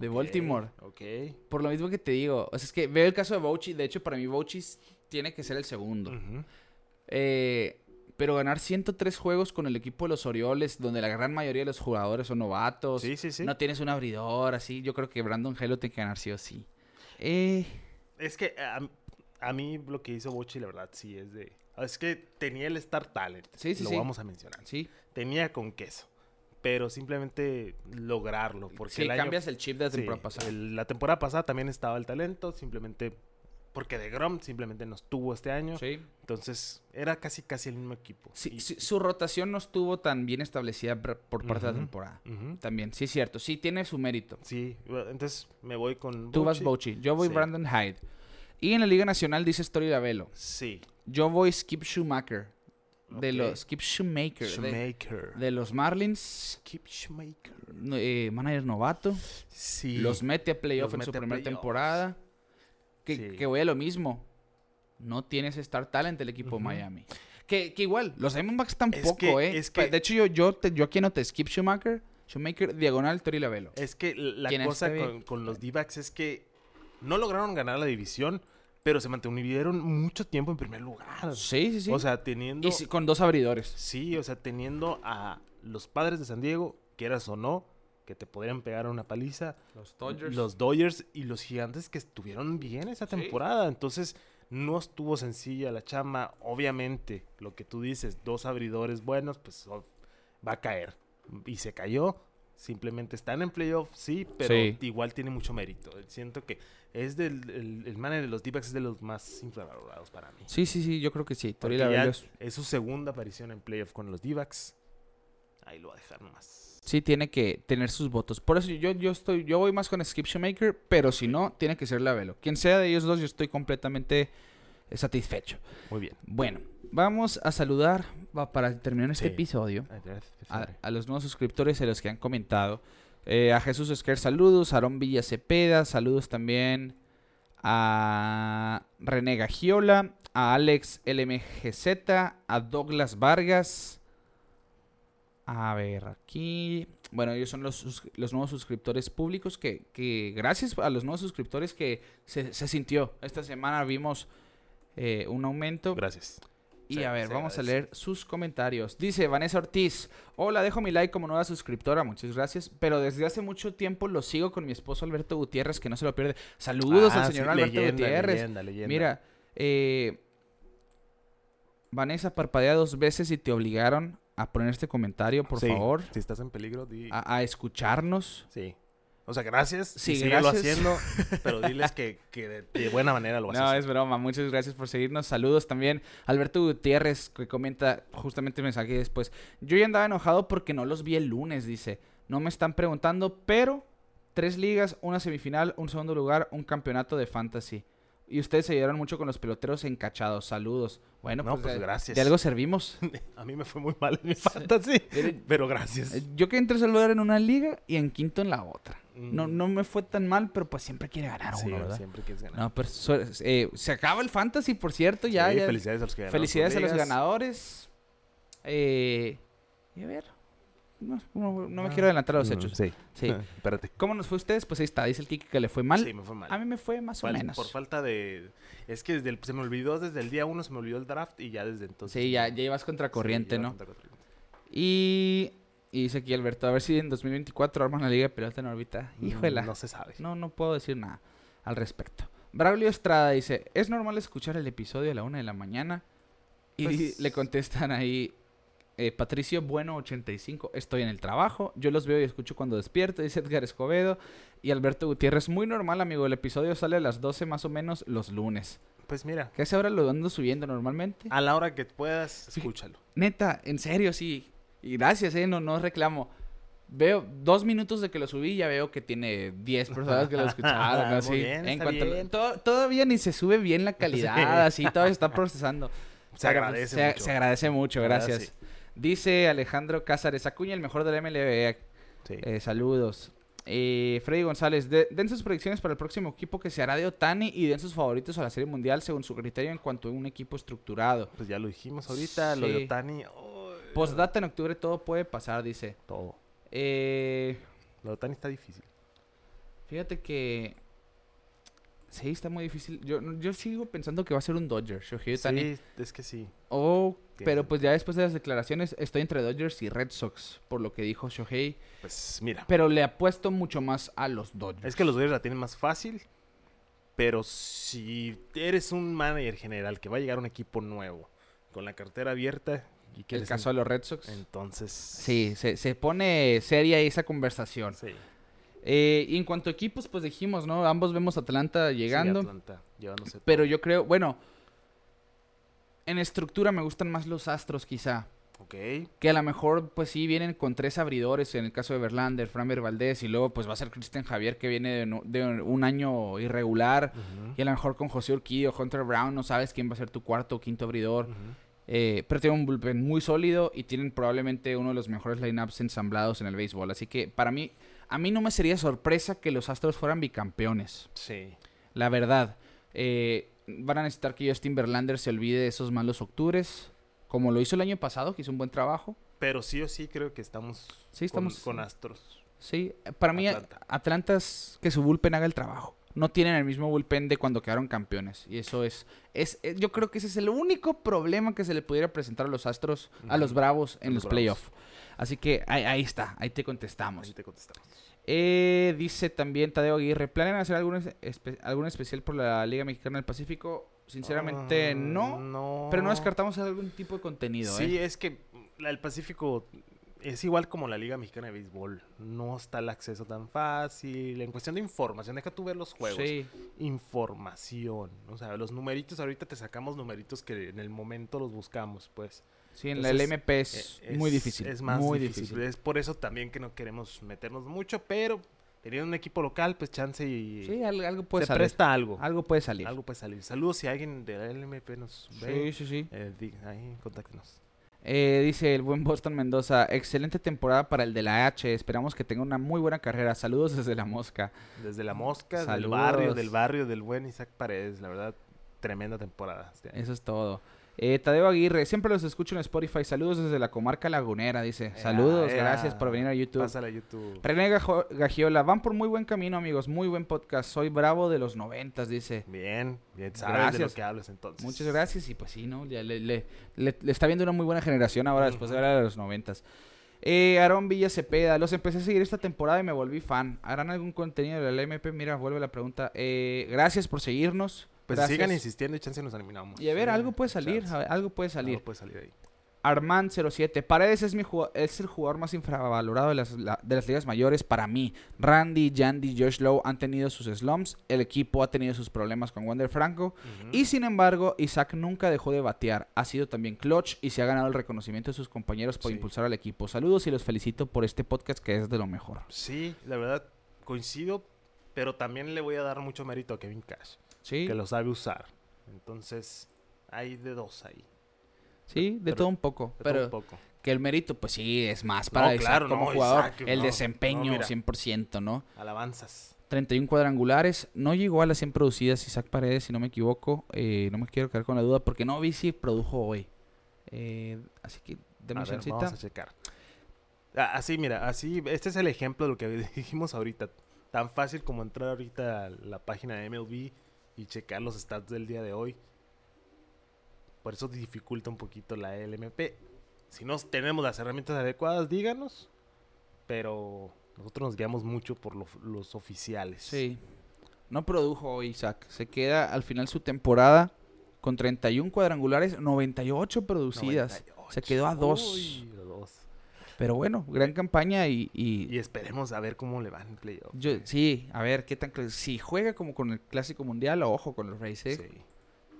de Baltimore. Ok. Por lo mismo que te digo, o sea, es que veo el caso de Bouchy. De hecho, para mí Bouchy tiene que ser el segundo. Eh, pero ganar 103 juegos con el equipo de los Orioles, donde la gran mayoría de los jugadores son novatos. Sí, sí, sí. No tienes un abridor, así. Yo creo que Brandon Hyde lo tiene que ganar sí o sí. Eh, Es que a mí lo que hizo Bochy, la verdad, sí es de. Es que tenía el Star Talent. Sí, sí, lo sí. vamos a mencionar. sí. Tenía con queso. Pero simplemente lograrlo. Porque Sí, el año- cambias el chip de la temporada pasada. el- la temporada pasada también estaba el talento. Simplemente. Porque de Grom simplemente nos tuvo este año. Sí. Entonces era casi casi el mismo equipo. Sí, Y- su rotación no estuvo tan bien establecida por parte de la temporada. También, sí es cierto. Sí tiene su mérito. Sí, entonces me voy con. Tú vas Bochy. Bouchy. Yo voy. Brandon Hyde. Y en la Liga Nacional dice Story Lavelo. Sí. Yo voy Skip Schumacher de los Skip Shoemaker, de, los Marlins, Skip Shoemaker. eh, manager novato. Sí. Los mete a playoff Los en su primera temporada. Que, Sí. que voy a lo mismo. No tienes Star Talent el equipo Ujú. Miami. Que, que igual, los Diamondbacks tampoco, que- ¿eh? es que- De hecho, yo, yo, te- yo aquí anoté Skip Shoemaker, Shoemaker, diagonal, Tori Lavelo. Es que la ¿Quién es cosa este? con, con los D-backs es que no lograron ganar la división, pero se mantuvieron mucho tiempo en primer lugar. Sí, sí, sí. O sea, teniendo. y sí, con dos abridores. Sí, o sea, teniendo a los padres de San Diego, quieras o no, que te podrían pegar una paliza. Los Los Dodgers y los gigantes que estuvieron bien esa Sí. temporada. Entonces, no estuvo sencilla la chamba. Obviamente, lo que tú dices, dos abridores buenos, pues o- va a caer. Y se cayó. Simplemente están en playoff, sí, pero Sí. igual tiene mucho mérito. Siento que es del el, el manager de los d es de los más infravalorados para mí. Sí, sí, sí, yo creo que sí. Tori es- su segunda aparición en playoff con los d Ahí lo va a dejar nomás. sí tiene que tener sus votos. Por eso yo, yo estoy, yo voy más con Skip Shoemaker, pero si no, tiene que ser Lavelo. Quien sea de ellos dos, yo estoy completamente satisfecho. Muy bien. Bueno, vamos a saludar para terminar este Sí. episodio. A, los nuevos suscriptores y a los que han comentado. Eh, a Jesús Esquer, saludos. A Aarón Villa Cepeda, saludos también. A René Gagiola, a Alex LMGZ, a Douglas Vargas. A ver, aquí. Bueno, ellos son los, nuevos suscriptores públicos que, que gracias a los nuevos suscriptores que se, se sintió. Esta semana vimos eh, un aumento. Gracias. Y a ver, vamos a leer sus comentarios. Dice Vanessa Ortiz, hola, dejo mi like como nueva suscriptora, muchas gracias, pero desde hace mucho tiempo lo sigo con mi esposo Alberto Gutiérrez, que no se lo pierde. Saludos Ah, al sí, señor Alberto leyenda, Gutiérrez. leyenda, leyenda. Mira, eh, Vanessa, parpadea dos veces y te obligaron a poner este comentario, por Sí, favor, Si estás en peligro, di. a, a escucharnos. Sí. O sea, gracias. Sí, Sí, síguelo gracias. haciendo. [LAUGHS] Pero diles que, que de, de buena manera lo a No, es broma. Muchas gracias por seguirnos. Saludos también. Alberto Gutiérrez, que comenta justamente el mensaje después. Yo ya andaba enojado porque no los vi el lunes, dice. No me están preguntando, pero tres ligas, una semifinal, un segundo lugar, un campeonato de fantasy. Y ustedes se ayudaron mucho con los peloteros encachados. Saludos. Bueno, No, pues, pues, de- gracias. De algo servimos. [LAUGHS] A mí me fue muy mal en mi fantasy. Pero gracias. eh, Yo quedé en tercer lugar en una liga y en quinto en la otra. No, Mm. no me fue tan mal, pero pues siempre quiere ganar Sí, uno, ¿verdad? siempre quieres ganar. No, pero su- eh, se acaba el fantasy, por cierto, ya. Sí, ya- Felicidades a los que ganaron. Felicidades a los ganadores. Eh, y a ver, no, no- no me Ah, quiero adelantar a los hechos. Sí. Sí. [LAUGHS] Espérate. ¿Cómo nos fue a ustedes? Pues ahí está, dice el Kiki que le fue mal. Sí, me fue mal. A mí me fue más o menos. Por falta de. Es que desde el- se me olvidó desde el día uno, se me olvidó el draft y ya desde entonces. sí, ya, ya ibas contra Sí, ¿no? contra corriente. Y, y dice aquí Alberto, a ver si en 2024 arman la liga de pelota en órbita. Mm, No se sabe. No, no puedo decir nada al respecto. Braulio Estrada dice, ¿es normal escuchar el episodio a la una de la mañana? Y Pues- le contestan ahí, eh, Patricio Bueno 85, estoy en el trabajo, yo los veo y escucho cuando despierto, dice Edgar Escobedo. Y Alberto Gutiérrez, muy normal amigo, el episodio sale a las 12 más o menos los lunes. Pues mira, Que esa hora lo ando subiendo normalmente. a la hora que puedas, escúchalo. Neta, en serio, sí. Y gracias, eh, no, no reclamo. Veo dos minutos de que lo subí y ya veo que tiene 10 personas que lo escucharon. [LAUGHS] Muy así. bien, en está cuanto bien. to- todavía ni se sube bien la calidad, [LAUGHS] así, todavía está procesando. Se agradece se, mucho. se agradece mucho, gracias. Dice Alejandro Cázares, Acuña el mejor del MLB. Sí. Eh, saludos. Eh, Freddy González, de- den sus predicciones para el próximo equipo que se hará de Otani y den sus favoritos a la Serie Mundial según su criterio en cuanto a un equipo estructurado. Pues ya lo dijimos ahorita, lo de Otani. oh, Postdata en octubre todo puede pasar, dice. Todo. Eh, Lo de Otani está difícil. fíjate que... Sí, está muy difícil. Yo, yo sigo pensando que va a ser un Dodger, Shohei Ohtani. Sí, es que sí. Oh, Tiene pero pues ya después de las declaraciones estoy entre Dodgers y Red Sox, por lo que dijo Shohei. Pues mira. Pero le apuesto mucho más a los Dodgers. Es que los Dodgers la tienen más fácil. Pero si eres un manager general que va a llegar a un equipo nuevo con la cartera abierta y que el caso de los Red Sox. entonces Sí, se, se pone seria esa conversación. sí. Eh, y en cuanto a equipos, pues dijimos, ¿no? Ambos vemos Atlanta Sí, llegando. Atlanta, llevándose pero yo creo, bueno, en estructura me gustan más los Astros quizá. Ok. Que a lo mejor, pues sí, vienen con tres abridores en el caso de Verlander, Framber Valdez y luego pues va a ser Cristian Javier que viene de, no- de un año irregular. Y a lo mejor con José Urquillo, Hunter Brown, no sabes quién va a ser tu cuarto o quinto abridor. Eh, pero tienen un bullpen muy sólido y tienen probablemente uno de los mejores lineups ensamblados en el béisbol. Así que para mí, a mí no me sería sorpresa que los Astros fueran bicampeones. Sí. La verdad. Eh, van a necesitar que Justin Verlander se olvide de esos malos octubres. Como lo hizo el año pasado, que hizo un buen trabajo. Pero sí o sí creo que estamos, Sí, estamos- con, con Astros. Sí, para mí Atlanta. Atlanta es que su bullpen haga el trabajo. No tienen el mismo bullpen de cuando quedaron campeones. Y eso es, es, es- yo creo que ese es el único problema que se le pudiera presentar a los Astros, a los. Bravos en los, los playoffs. Así que ahí, ahí está, ahí te contestamos. Ahí te contestamos. Eh, dice también Tadeo Aguirre, ¿planean hacer algún, espe- algún especial por la Liga Mexicana del Pacífico? Sinceramente Ah, no, no. pero no descartamos algún tipo de contenido. Sí, ¿eh? es que la del Pacífico es igual como la Liga Mexicana de Béisbol. No está el acceso tan fácil. En cuestión de información, deja tú ver los juegos. Sí, Información. O sea, los numeritos, ahorita te sacamos numeritos que en el momento los buscamos, pues. Sí, en la LMP es, Eh, muy difícil. Es más muy difícil. difícil. Es por eso también que no queremos meternos mucho, pero teniendo un equipo local, pues chance y Sí, al- algo puede se salir. presta algo. Algo puede salir. Algo puede salir. Saludos si alguien de la LMP nos Sí, ve. sí, sí. eh, di- ahí, contáctenos. Eh, dice el buen Boston Mendoza, excelente temporada para el de la H. Esperamos que tenga una muy buena carrera. Saludos desde la mosca. Desde la mosca, del Saludos. barrio, del barrio del buen Isaac Paredes. La verdad, tremenda temporada. este. Eso es todo. Eh, Tadeo Aguirre, siempre los escucho en Spotify. Saludos desde la comarca lagunera, dice. Ea, Saludos, ea. gracias por venir a YouTube. Pásale a YouTube. René Gajo- Gagiola, van por muy buen camino, amigos. Muy buen podcast. Soy bravo de los noventas, dice. Bien, bien, sabes de Gracias. lo que hablas entonces. Muchas gracias. Y pues sí, ¿no? Ya le, le- le- le está viendo una muy buena generación ahora, después de ver a los noventas. Eh, Aarón Villa Cepeda, los empecé a seguir esta temporada y me volví fan. ¿Harán algún contenido de la LMP? Mira, vuelve la pregunta. Eh, gracias por seguirnos. Pues Gracias. sigan insistiendo y chance nos animamos. Y a ver, Sí, algo puede salir, chance. a ver, algo puede salir. Algo puede salir ahí. Armand07, Paredes es, mi es el jugador más infravalorado de las, la- de las ligas mayores para mí. Randy, Yandy, Josh Lowe han tenido sus slumps, el equipo ha tenido sus problemas con Wander Franco y sin embargo Isaac nunca dejó de batear, ha sido también clutch y se ha ganado el reconocimiento de sus compañeros por Sí. impulsar al equipo. Saludos y los felicito por este podcast que es de lo mejor. Sí, la verdad, coincido, pero también le voy a dar mucho mérito a Kevin Cash, Sí, que lo sabe usar. Entonces, hay de dos ahí. sí, de pero- todo un poco, de todo pero un poco. que el mérito pues sí es más para Isaac claro, como no, jugador, Isaac, el no, desempeño no, mira. 100%, ¿no? Alabanzas. 31 cuadrangulares. No llegó a las 100 producidas Isaac Paredes, si no me equivoco. Eh, no me quiero quedar con la duda porque no vi si produjo hoy. Eh, así que, ver, chancita. vamos a checar. Así, mira, así, este es el ejemplo de lo que [LAUGHS] dijimos ahorita. Tan fácil como entrar ahorita a la página de MLB y checar los stats del día de hoy. Por eso dificulta un poquito la LMP. Si no tenemos las herramientas adecuadas, díganos. Pero nosotros nos guiamos mucho por lo- los oficiales. Sí. No produjo hoy Isaac. Se queda al final su temporada con 31 cuadrangulares, 98 producidas. 98. Se quedó a dos. Uy, a dos. Pero bueno, gran campaña y... y- Y esperemos a ver cómo le van en playoff. yo, sí, a ver, qué tan... Si juega como con el Clásico Mundial, ojo con los Rays, ¿eh? Sí.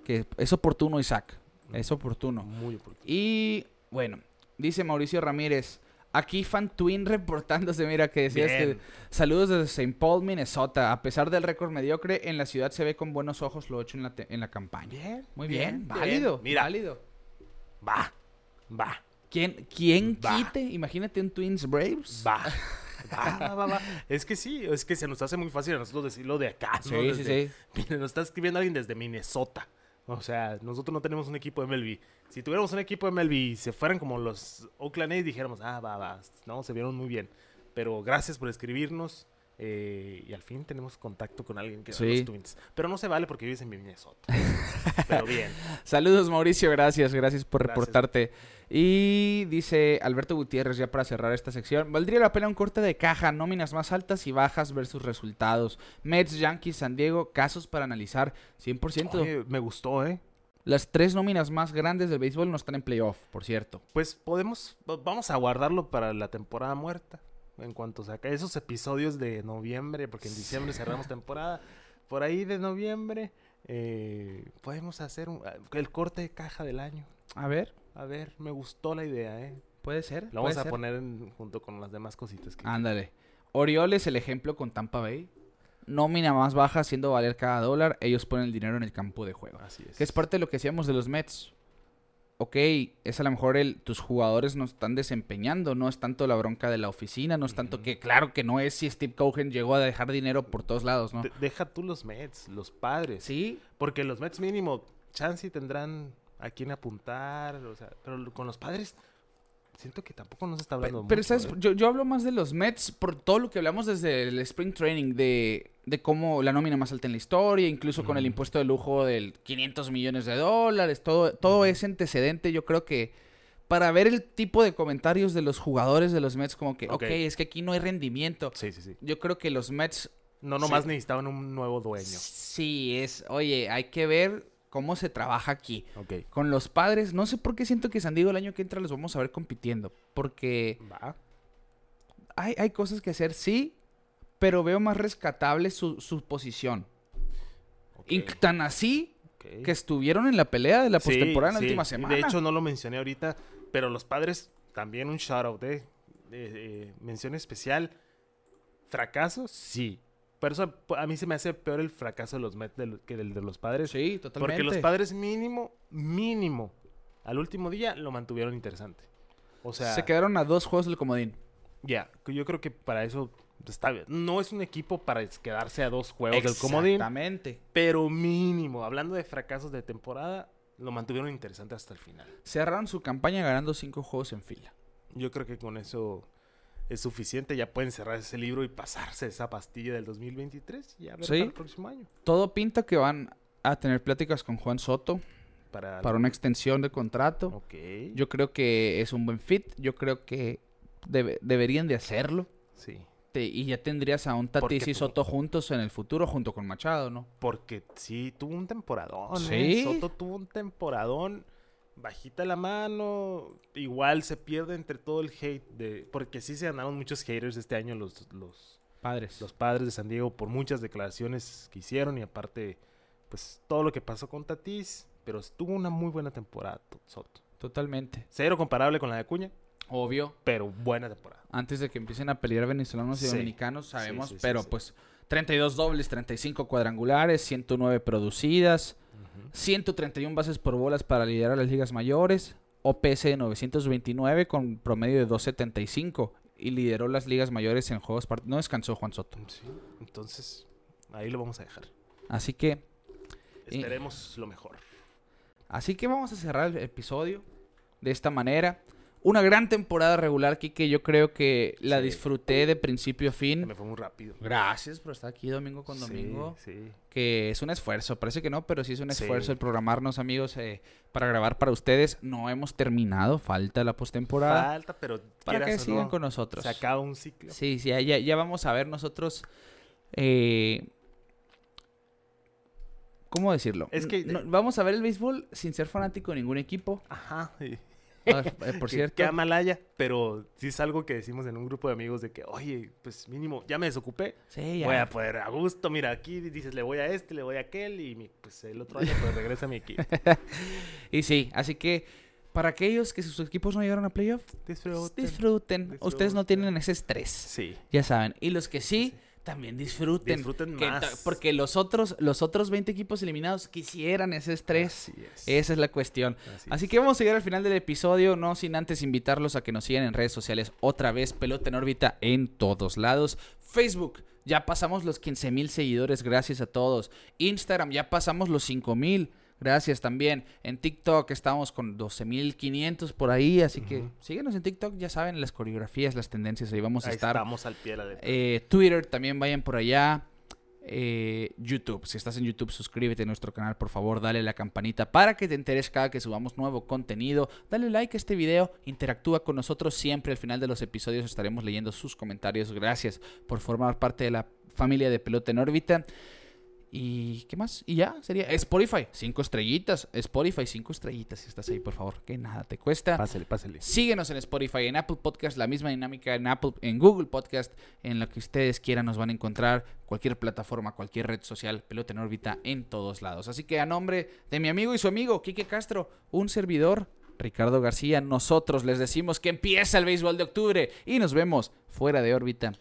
Que es oportuno Isaac. Es oportuno. Muy oportuno. Y bueno, dice Mauricio Ramírez. Aquí Fan Twin reportándose, mira que decías Bien. que saludos desde St. Paul, Minnesota. A pesar del récord mediocre, en la ciudad se ve con buenos ojos lo hecho en la, te- en la campaña. Bien. Muy bien, bien, válido, Mira, válido. va, va, ¿Quién, quién quite? Imagínate un Twins Braves. [LAUGHS] va. Va, va, va. Es que sí, es que se nos hace muy fácil a nosotros decirlo de acá. Sí, ¿no? sí, Desde- sí. [LAUGHS] Mira, nos está escribiendo alguien desde Minnesota. O sea, nosotros no tenemos un equipo de MLB. Si tuviéramos un equipo de MLB y se fueran como los Oakland A's, dijéramos, ah, va, va. No, se vieron muy bien. Pero gracias por escribirnos. Eh, y al fin tenemos contacto con alguien que Sí. los Twins. Pero no se vale porque vives en Minnesota. [LAUGHS] Pero bien. Saludos Mauricio, gracias, gracias por Gracias. reportarte. Y dice Alberto Gutiérrez, ya para cerrar esta sección, valdría la pena un corte de caja, nóminas más altas y bajas versus resultados. Mets, Yankees, San Diego, casos para analizar 100%. Oye, me gustó, ¿eh? Las tres nóminas más grandes del béisbol no están en playoff, por cierto. Pues podemos, va- vamos a guardarlo para la temporada muerta. En cuanto saca esos episodios de noviembre, porque en diciembre cerramos temporada. Por ahí de noviembre eh, podemos hacer un- el corte de caja del año. A ver, A ver, me gustó la idea, ¿eh? puede ser. Lo vamos a ser. poner en- junto con las demás cositas. Que... Ándale. Orioles, el ejemplo con Tampa Bay. Nómina más baja haciendo valer cada dólar. Ellos ponen el dinero en el campo de juego. Así es. Que es parte de lo que decíamos de los Mets. Ok, es a lo mejor el, tus jugadores no están desempeñando, no es tanto la bronca de la oficina, no es tanto que, claro que no es si Steve Cohen llegó a dejar dinero por todos lados, ¿no? De- deja tú los Mets, los padres. Sí, Porque los Mets mínimo, chance y tendrán a quién apuntar, o sea, pero con los padres siento que tampoco nos está hablando Pe- Pero, mucho, ¿sabes? ¿eh? Yo, yo hablo más de los Mets por todo lo que hablamos desde el Spring Training, de, de cómo la nómina más alta en la historia, incluso con el impuesto de lujo del 500 millones de dólares, todo, todo ese antecedente, yo creo que para ver el tipo de comentarios de los jugadores de los Mets, como que, ok, Ok. es que aquí no hay rendimiento. Sí, sí, sí. Yo creo que los Mets No nomás Sí. necesitaban un nuevo dueño. sí es, oye, hay que ver cómo se trabaja aquí. Con los padres, no sé por qué siento que San Diego el año que entra los vamos a ver compitiendo, porque... Va. hay, hay cosas que hacer, sí, pero veo más rescatable su, su posición. Y tan así que estuvieron en la pelea de la Sí, postemporada en la sí. última semana. De hecho, no lo mencioné ahorita, pero los padres también un shout out, ¿eh? Eh, eh, mención especial. ¿Fracaso? Sí. Pero eso a mí se me hace peor el fracaso de los Mets que el de los padres. sí, totalmente. Porque los padres mínimo, mínimo, al último día lo mantuvieron interesante. O sea, se quedaron a dos juegos del comodín. ya, yo creo que para eso está bien. No es un equipo para quedarse a dos juegos del comodín, Exactamente. pero mínimo, hablando de fracasos de temporada, lo mantuvieron interesante hasta el final. Cerraron su campaña ganando cinco juegos en fila. Yo creo que con eso es suficiente. Ya pueden cerrar ese libro y pasarse esa pastilla del 2023 y ver Sí. para el próximo año. Todo pinta que van a tener pláticas con Juan Soto Para, para una extensión de contrato. Ok. Yo creo que es un buen fit. Yo creo que debe- deberían de hacerlo. Sí. Te- y ya tendrías a un Tatis y Soto juntos en el futuro, junto con Machado, ¿no? Porque sí, tuvo un temporadón. Sí. ¿eh? Soto tuvo un temporadón. Bajita la mano. Igual se pierde entre todo el hate. de Porque sí se ganaron muchos haters este año los, los, Padres. los padres de San Diego por muchas declaraciones que hicieron. Y aparte, pues todo lo que pasó con Tatis. Pero tuvo una muy buena temporada, to- Soto. Totalmente. Cero comparable con la de Acuña, Obvio. pero buena temporada. Antes de que empiecen a pelear venezolanos y Sí. dominicanos, sabemos, sí, sí, pero pues 32 dobles, 35 cuadrangulares, 109 producidas, 131 bases por bolas para liderar las ligas mayores, OPS de 929 con promedio de 275 y lideró las ligas mayores en juegos part- no descansó Juan Soto. Sí, Entonces, ahí lo vamos a dejar. Así que Y- Esperemos lo mejor. Así que vamos a cerrar el episodio de esta manera. Una gran temporada regular, Kike. Yo creo que la Sí. disfruté de principio a Se fin. me fue muy rápido. Gracias por estar aquí domingo con Sí, domingo. Sí, Que es un esfuerzo. Parece que no, pero sí es un Sí. esfuerzo el programarnos, amigos, eh, para grabar para ustedes. No hemos terminado. Falta la postemporada. Falta, pero Para que sigan no, con nosotros. Se acaba un ciclo. Sí, sí, ya, ya, vamos a ver nosotros. eh, ¿Cómo decirlo? Es que- No, vamos a ver el béisbol sin ser fanático de ningún equipo. Ajá. y- Ah, eh, por [LAUGHS] que- cierto. Que Amalaya, pero sí es algo que decimos en un grupo de amigos de que, oye, pues mínimo, ya me desocupé. Sí, ya. Voy a poder a gusto. Mira, aquí dices, le voy a este, le voy a aquel. Y mi- pues el otro año, pues regresa a mi equipo. [LAUGHS] Y sí, así que para aquellos que sus equipos no llegaron a playoff, Disfruten. disfruten. Ustedes no tienen ese estrés. Sí. Ya saben. Y los que sí, también disfruten. Disfruten Que más. porque los otros, los otros 20 equipos eliminados quisieran ese estrés. Es. Esa es la cuestión. Así Así es. que vamos a llegar al final del episodio, no sin antes invitarlos a que nos sigan en redes sociales otra vez, Pelota en órbita en todos lados. Facebook, ya pasamos los 15 mil seguidores, gracias a todos. Instagram, ya pasamos los 5 mil, gracias también. En TikTok estamos con 12 mil 500 por ahí, así que síguenos en TikTok, ya saben las coreografías, las tendencias, ahí vamos a Ahí estar. estamos al pie de la letra. Eh, Twitter, también vayan por allá. Eh, YouTube, si estás en YouTube, suscríbete a nuestro canal, por favor, dale la campanita para que te enteres cada que subamos nuevo contenido. Dale like a este video, interactúa con nosotros siempre. Al final de los episodios estaremos leyendo sus comentarios. Gracias por formar parte de la familia de Pelota en órbita. ¿Y qué más? Y ya, sería Spotify, cinco estrellitas. Spotify, cinco estrellitas si estás ahí, por favor, que nada te cuesta. Pásale, pásale. Síguenos en Spotify, en Apple Podcast, la misma dinámica en Apple, en Google Podcast, en lo que ustedes quieran nos van a encontrar, cualquier plataforma, cualquier red social, pelota en órbita en todos lados. Así que a nombre de mi amigo y su amigo Quique Castro, un servidor, Ricardo García, nosotros les decimos que empieza el béisbol de octubre y nos vemos fuera de órbita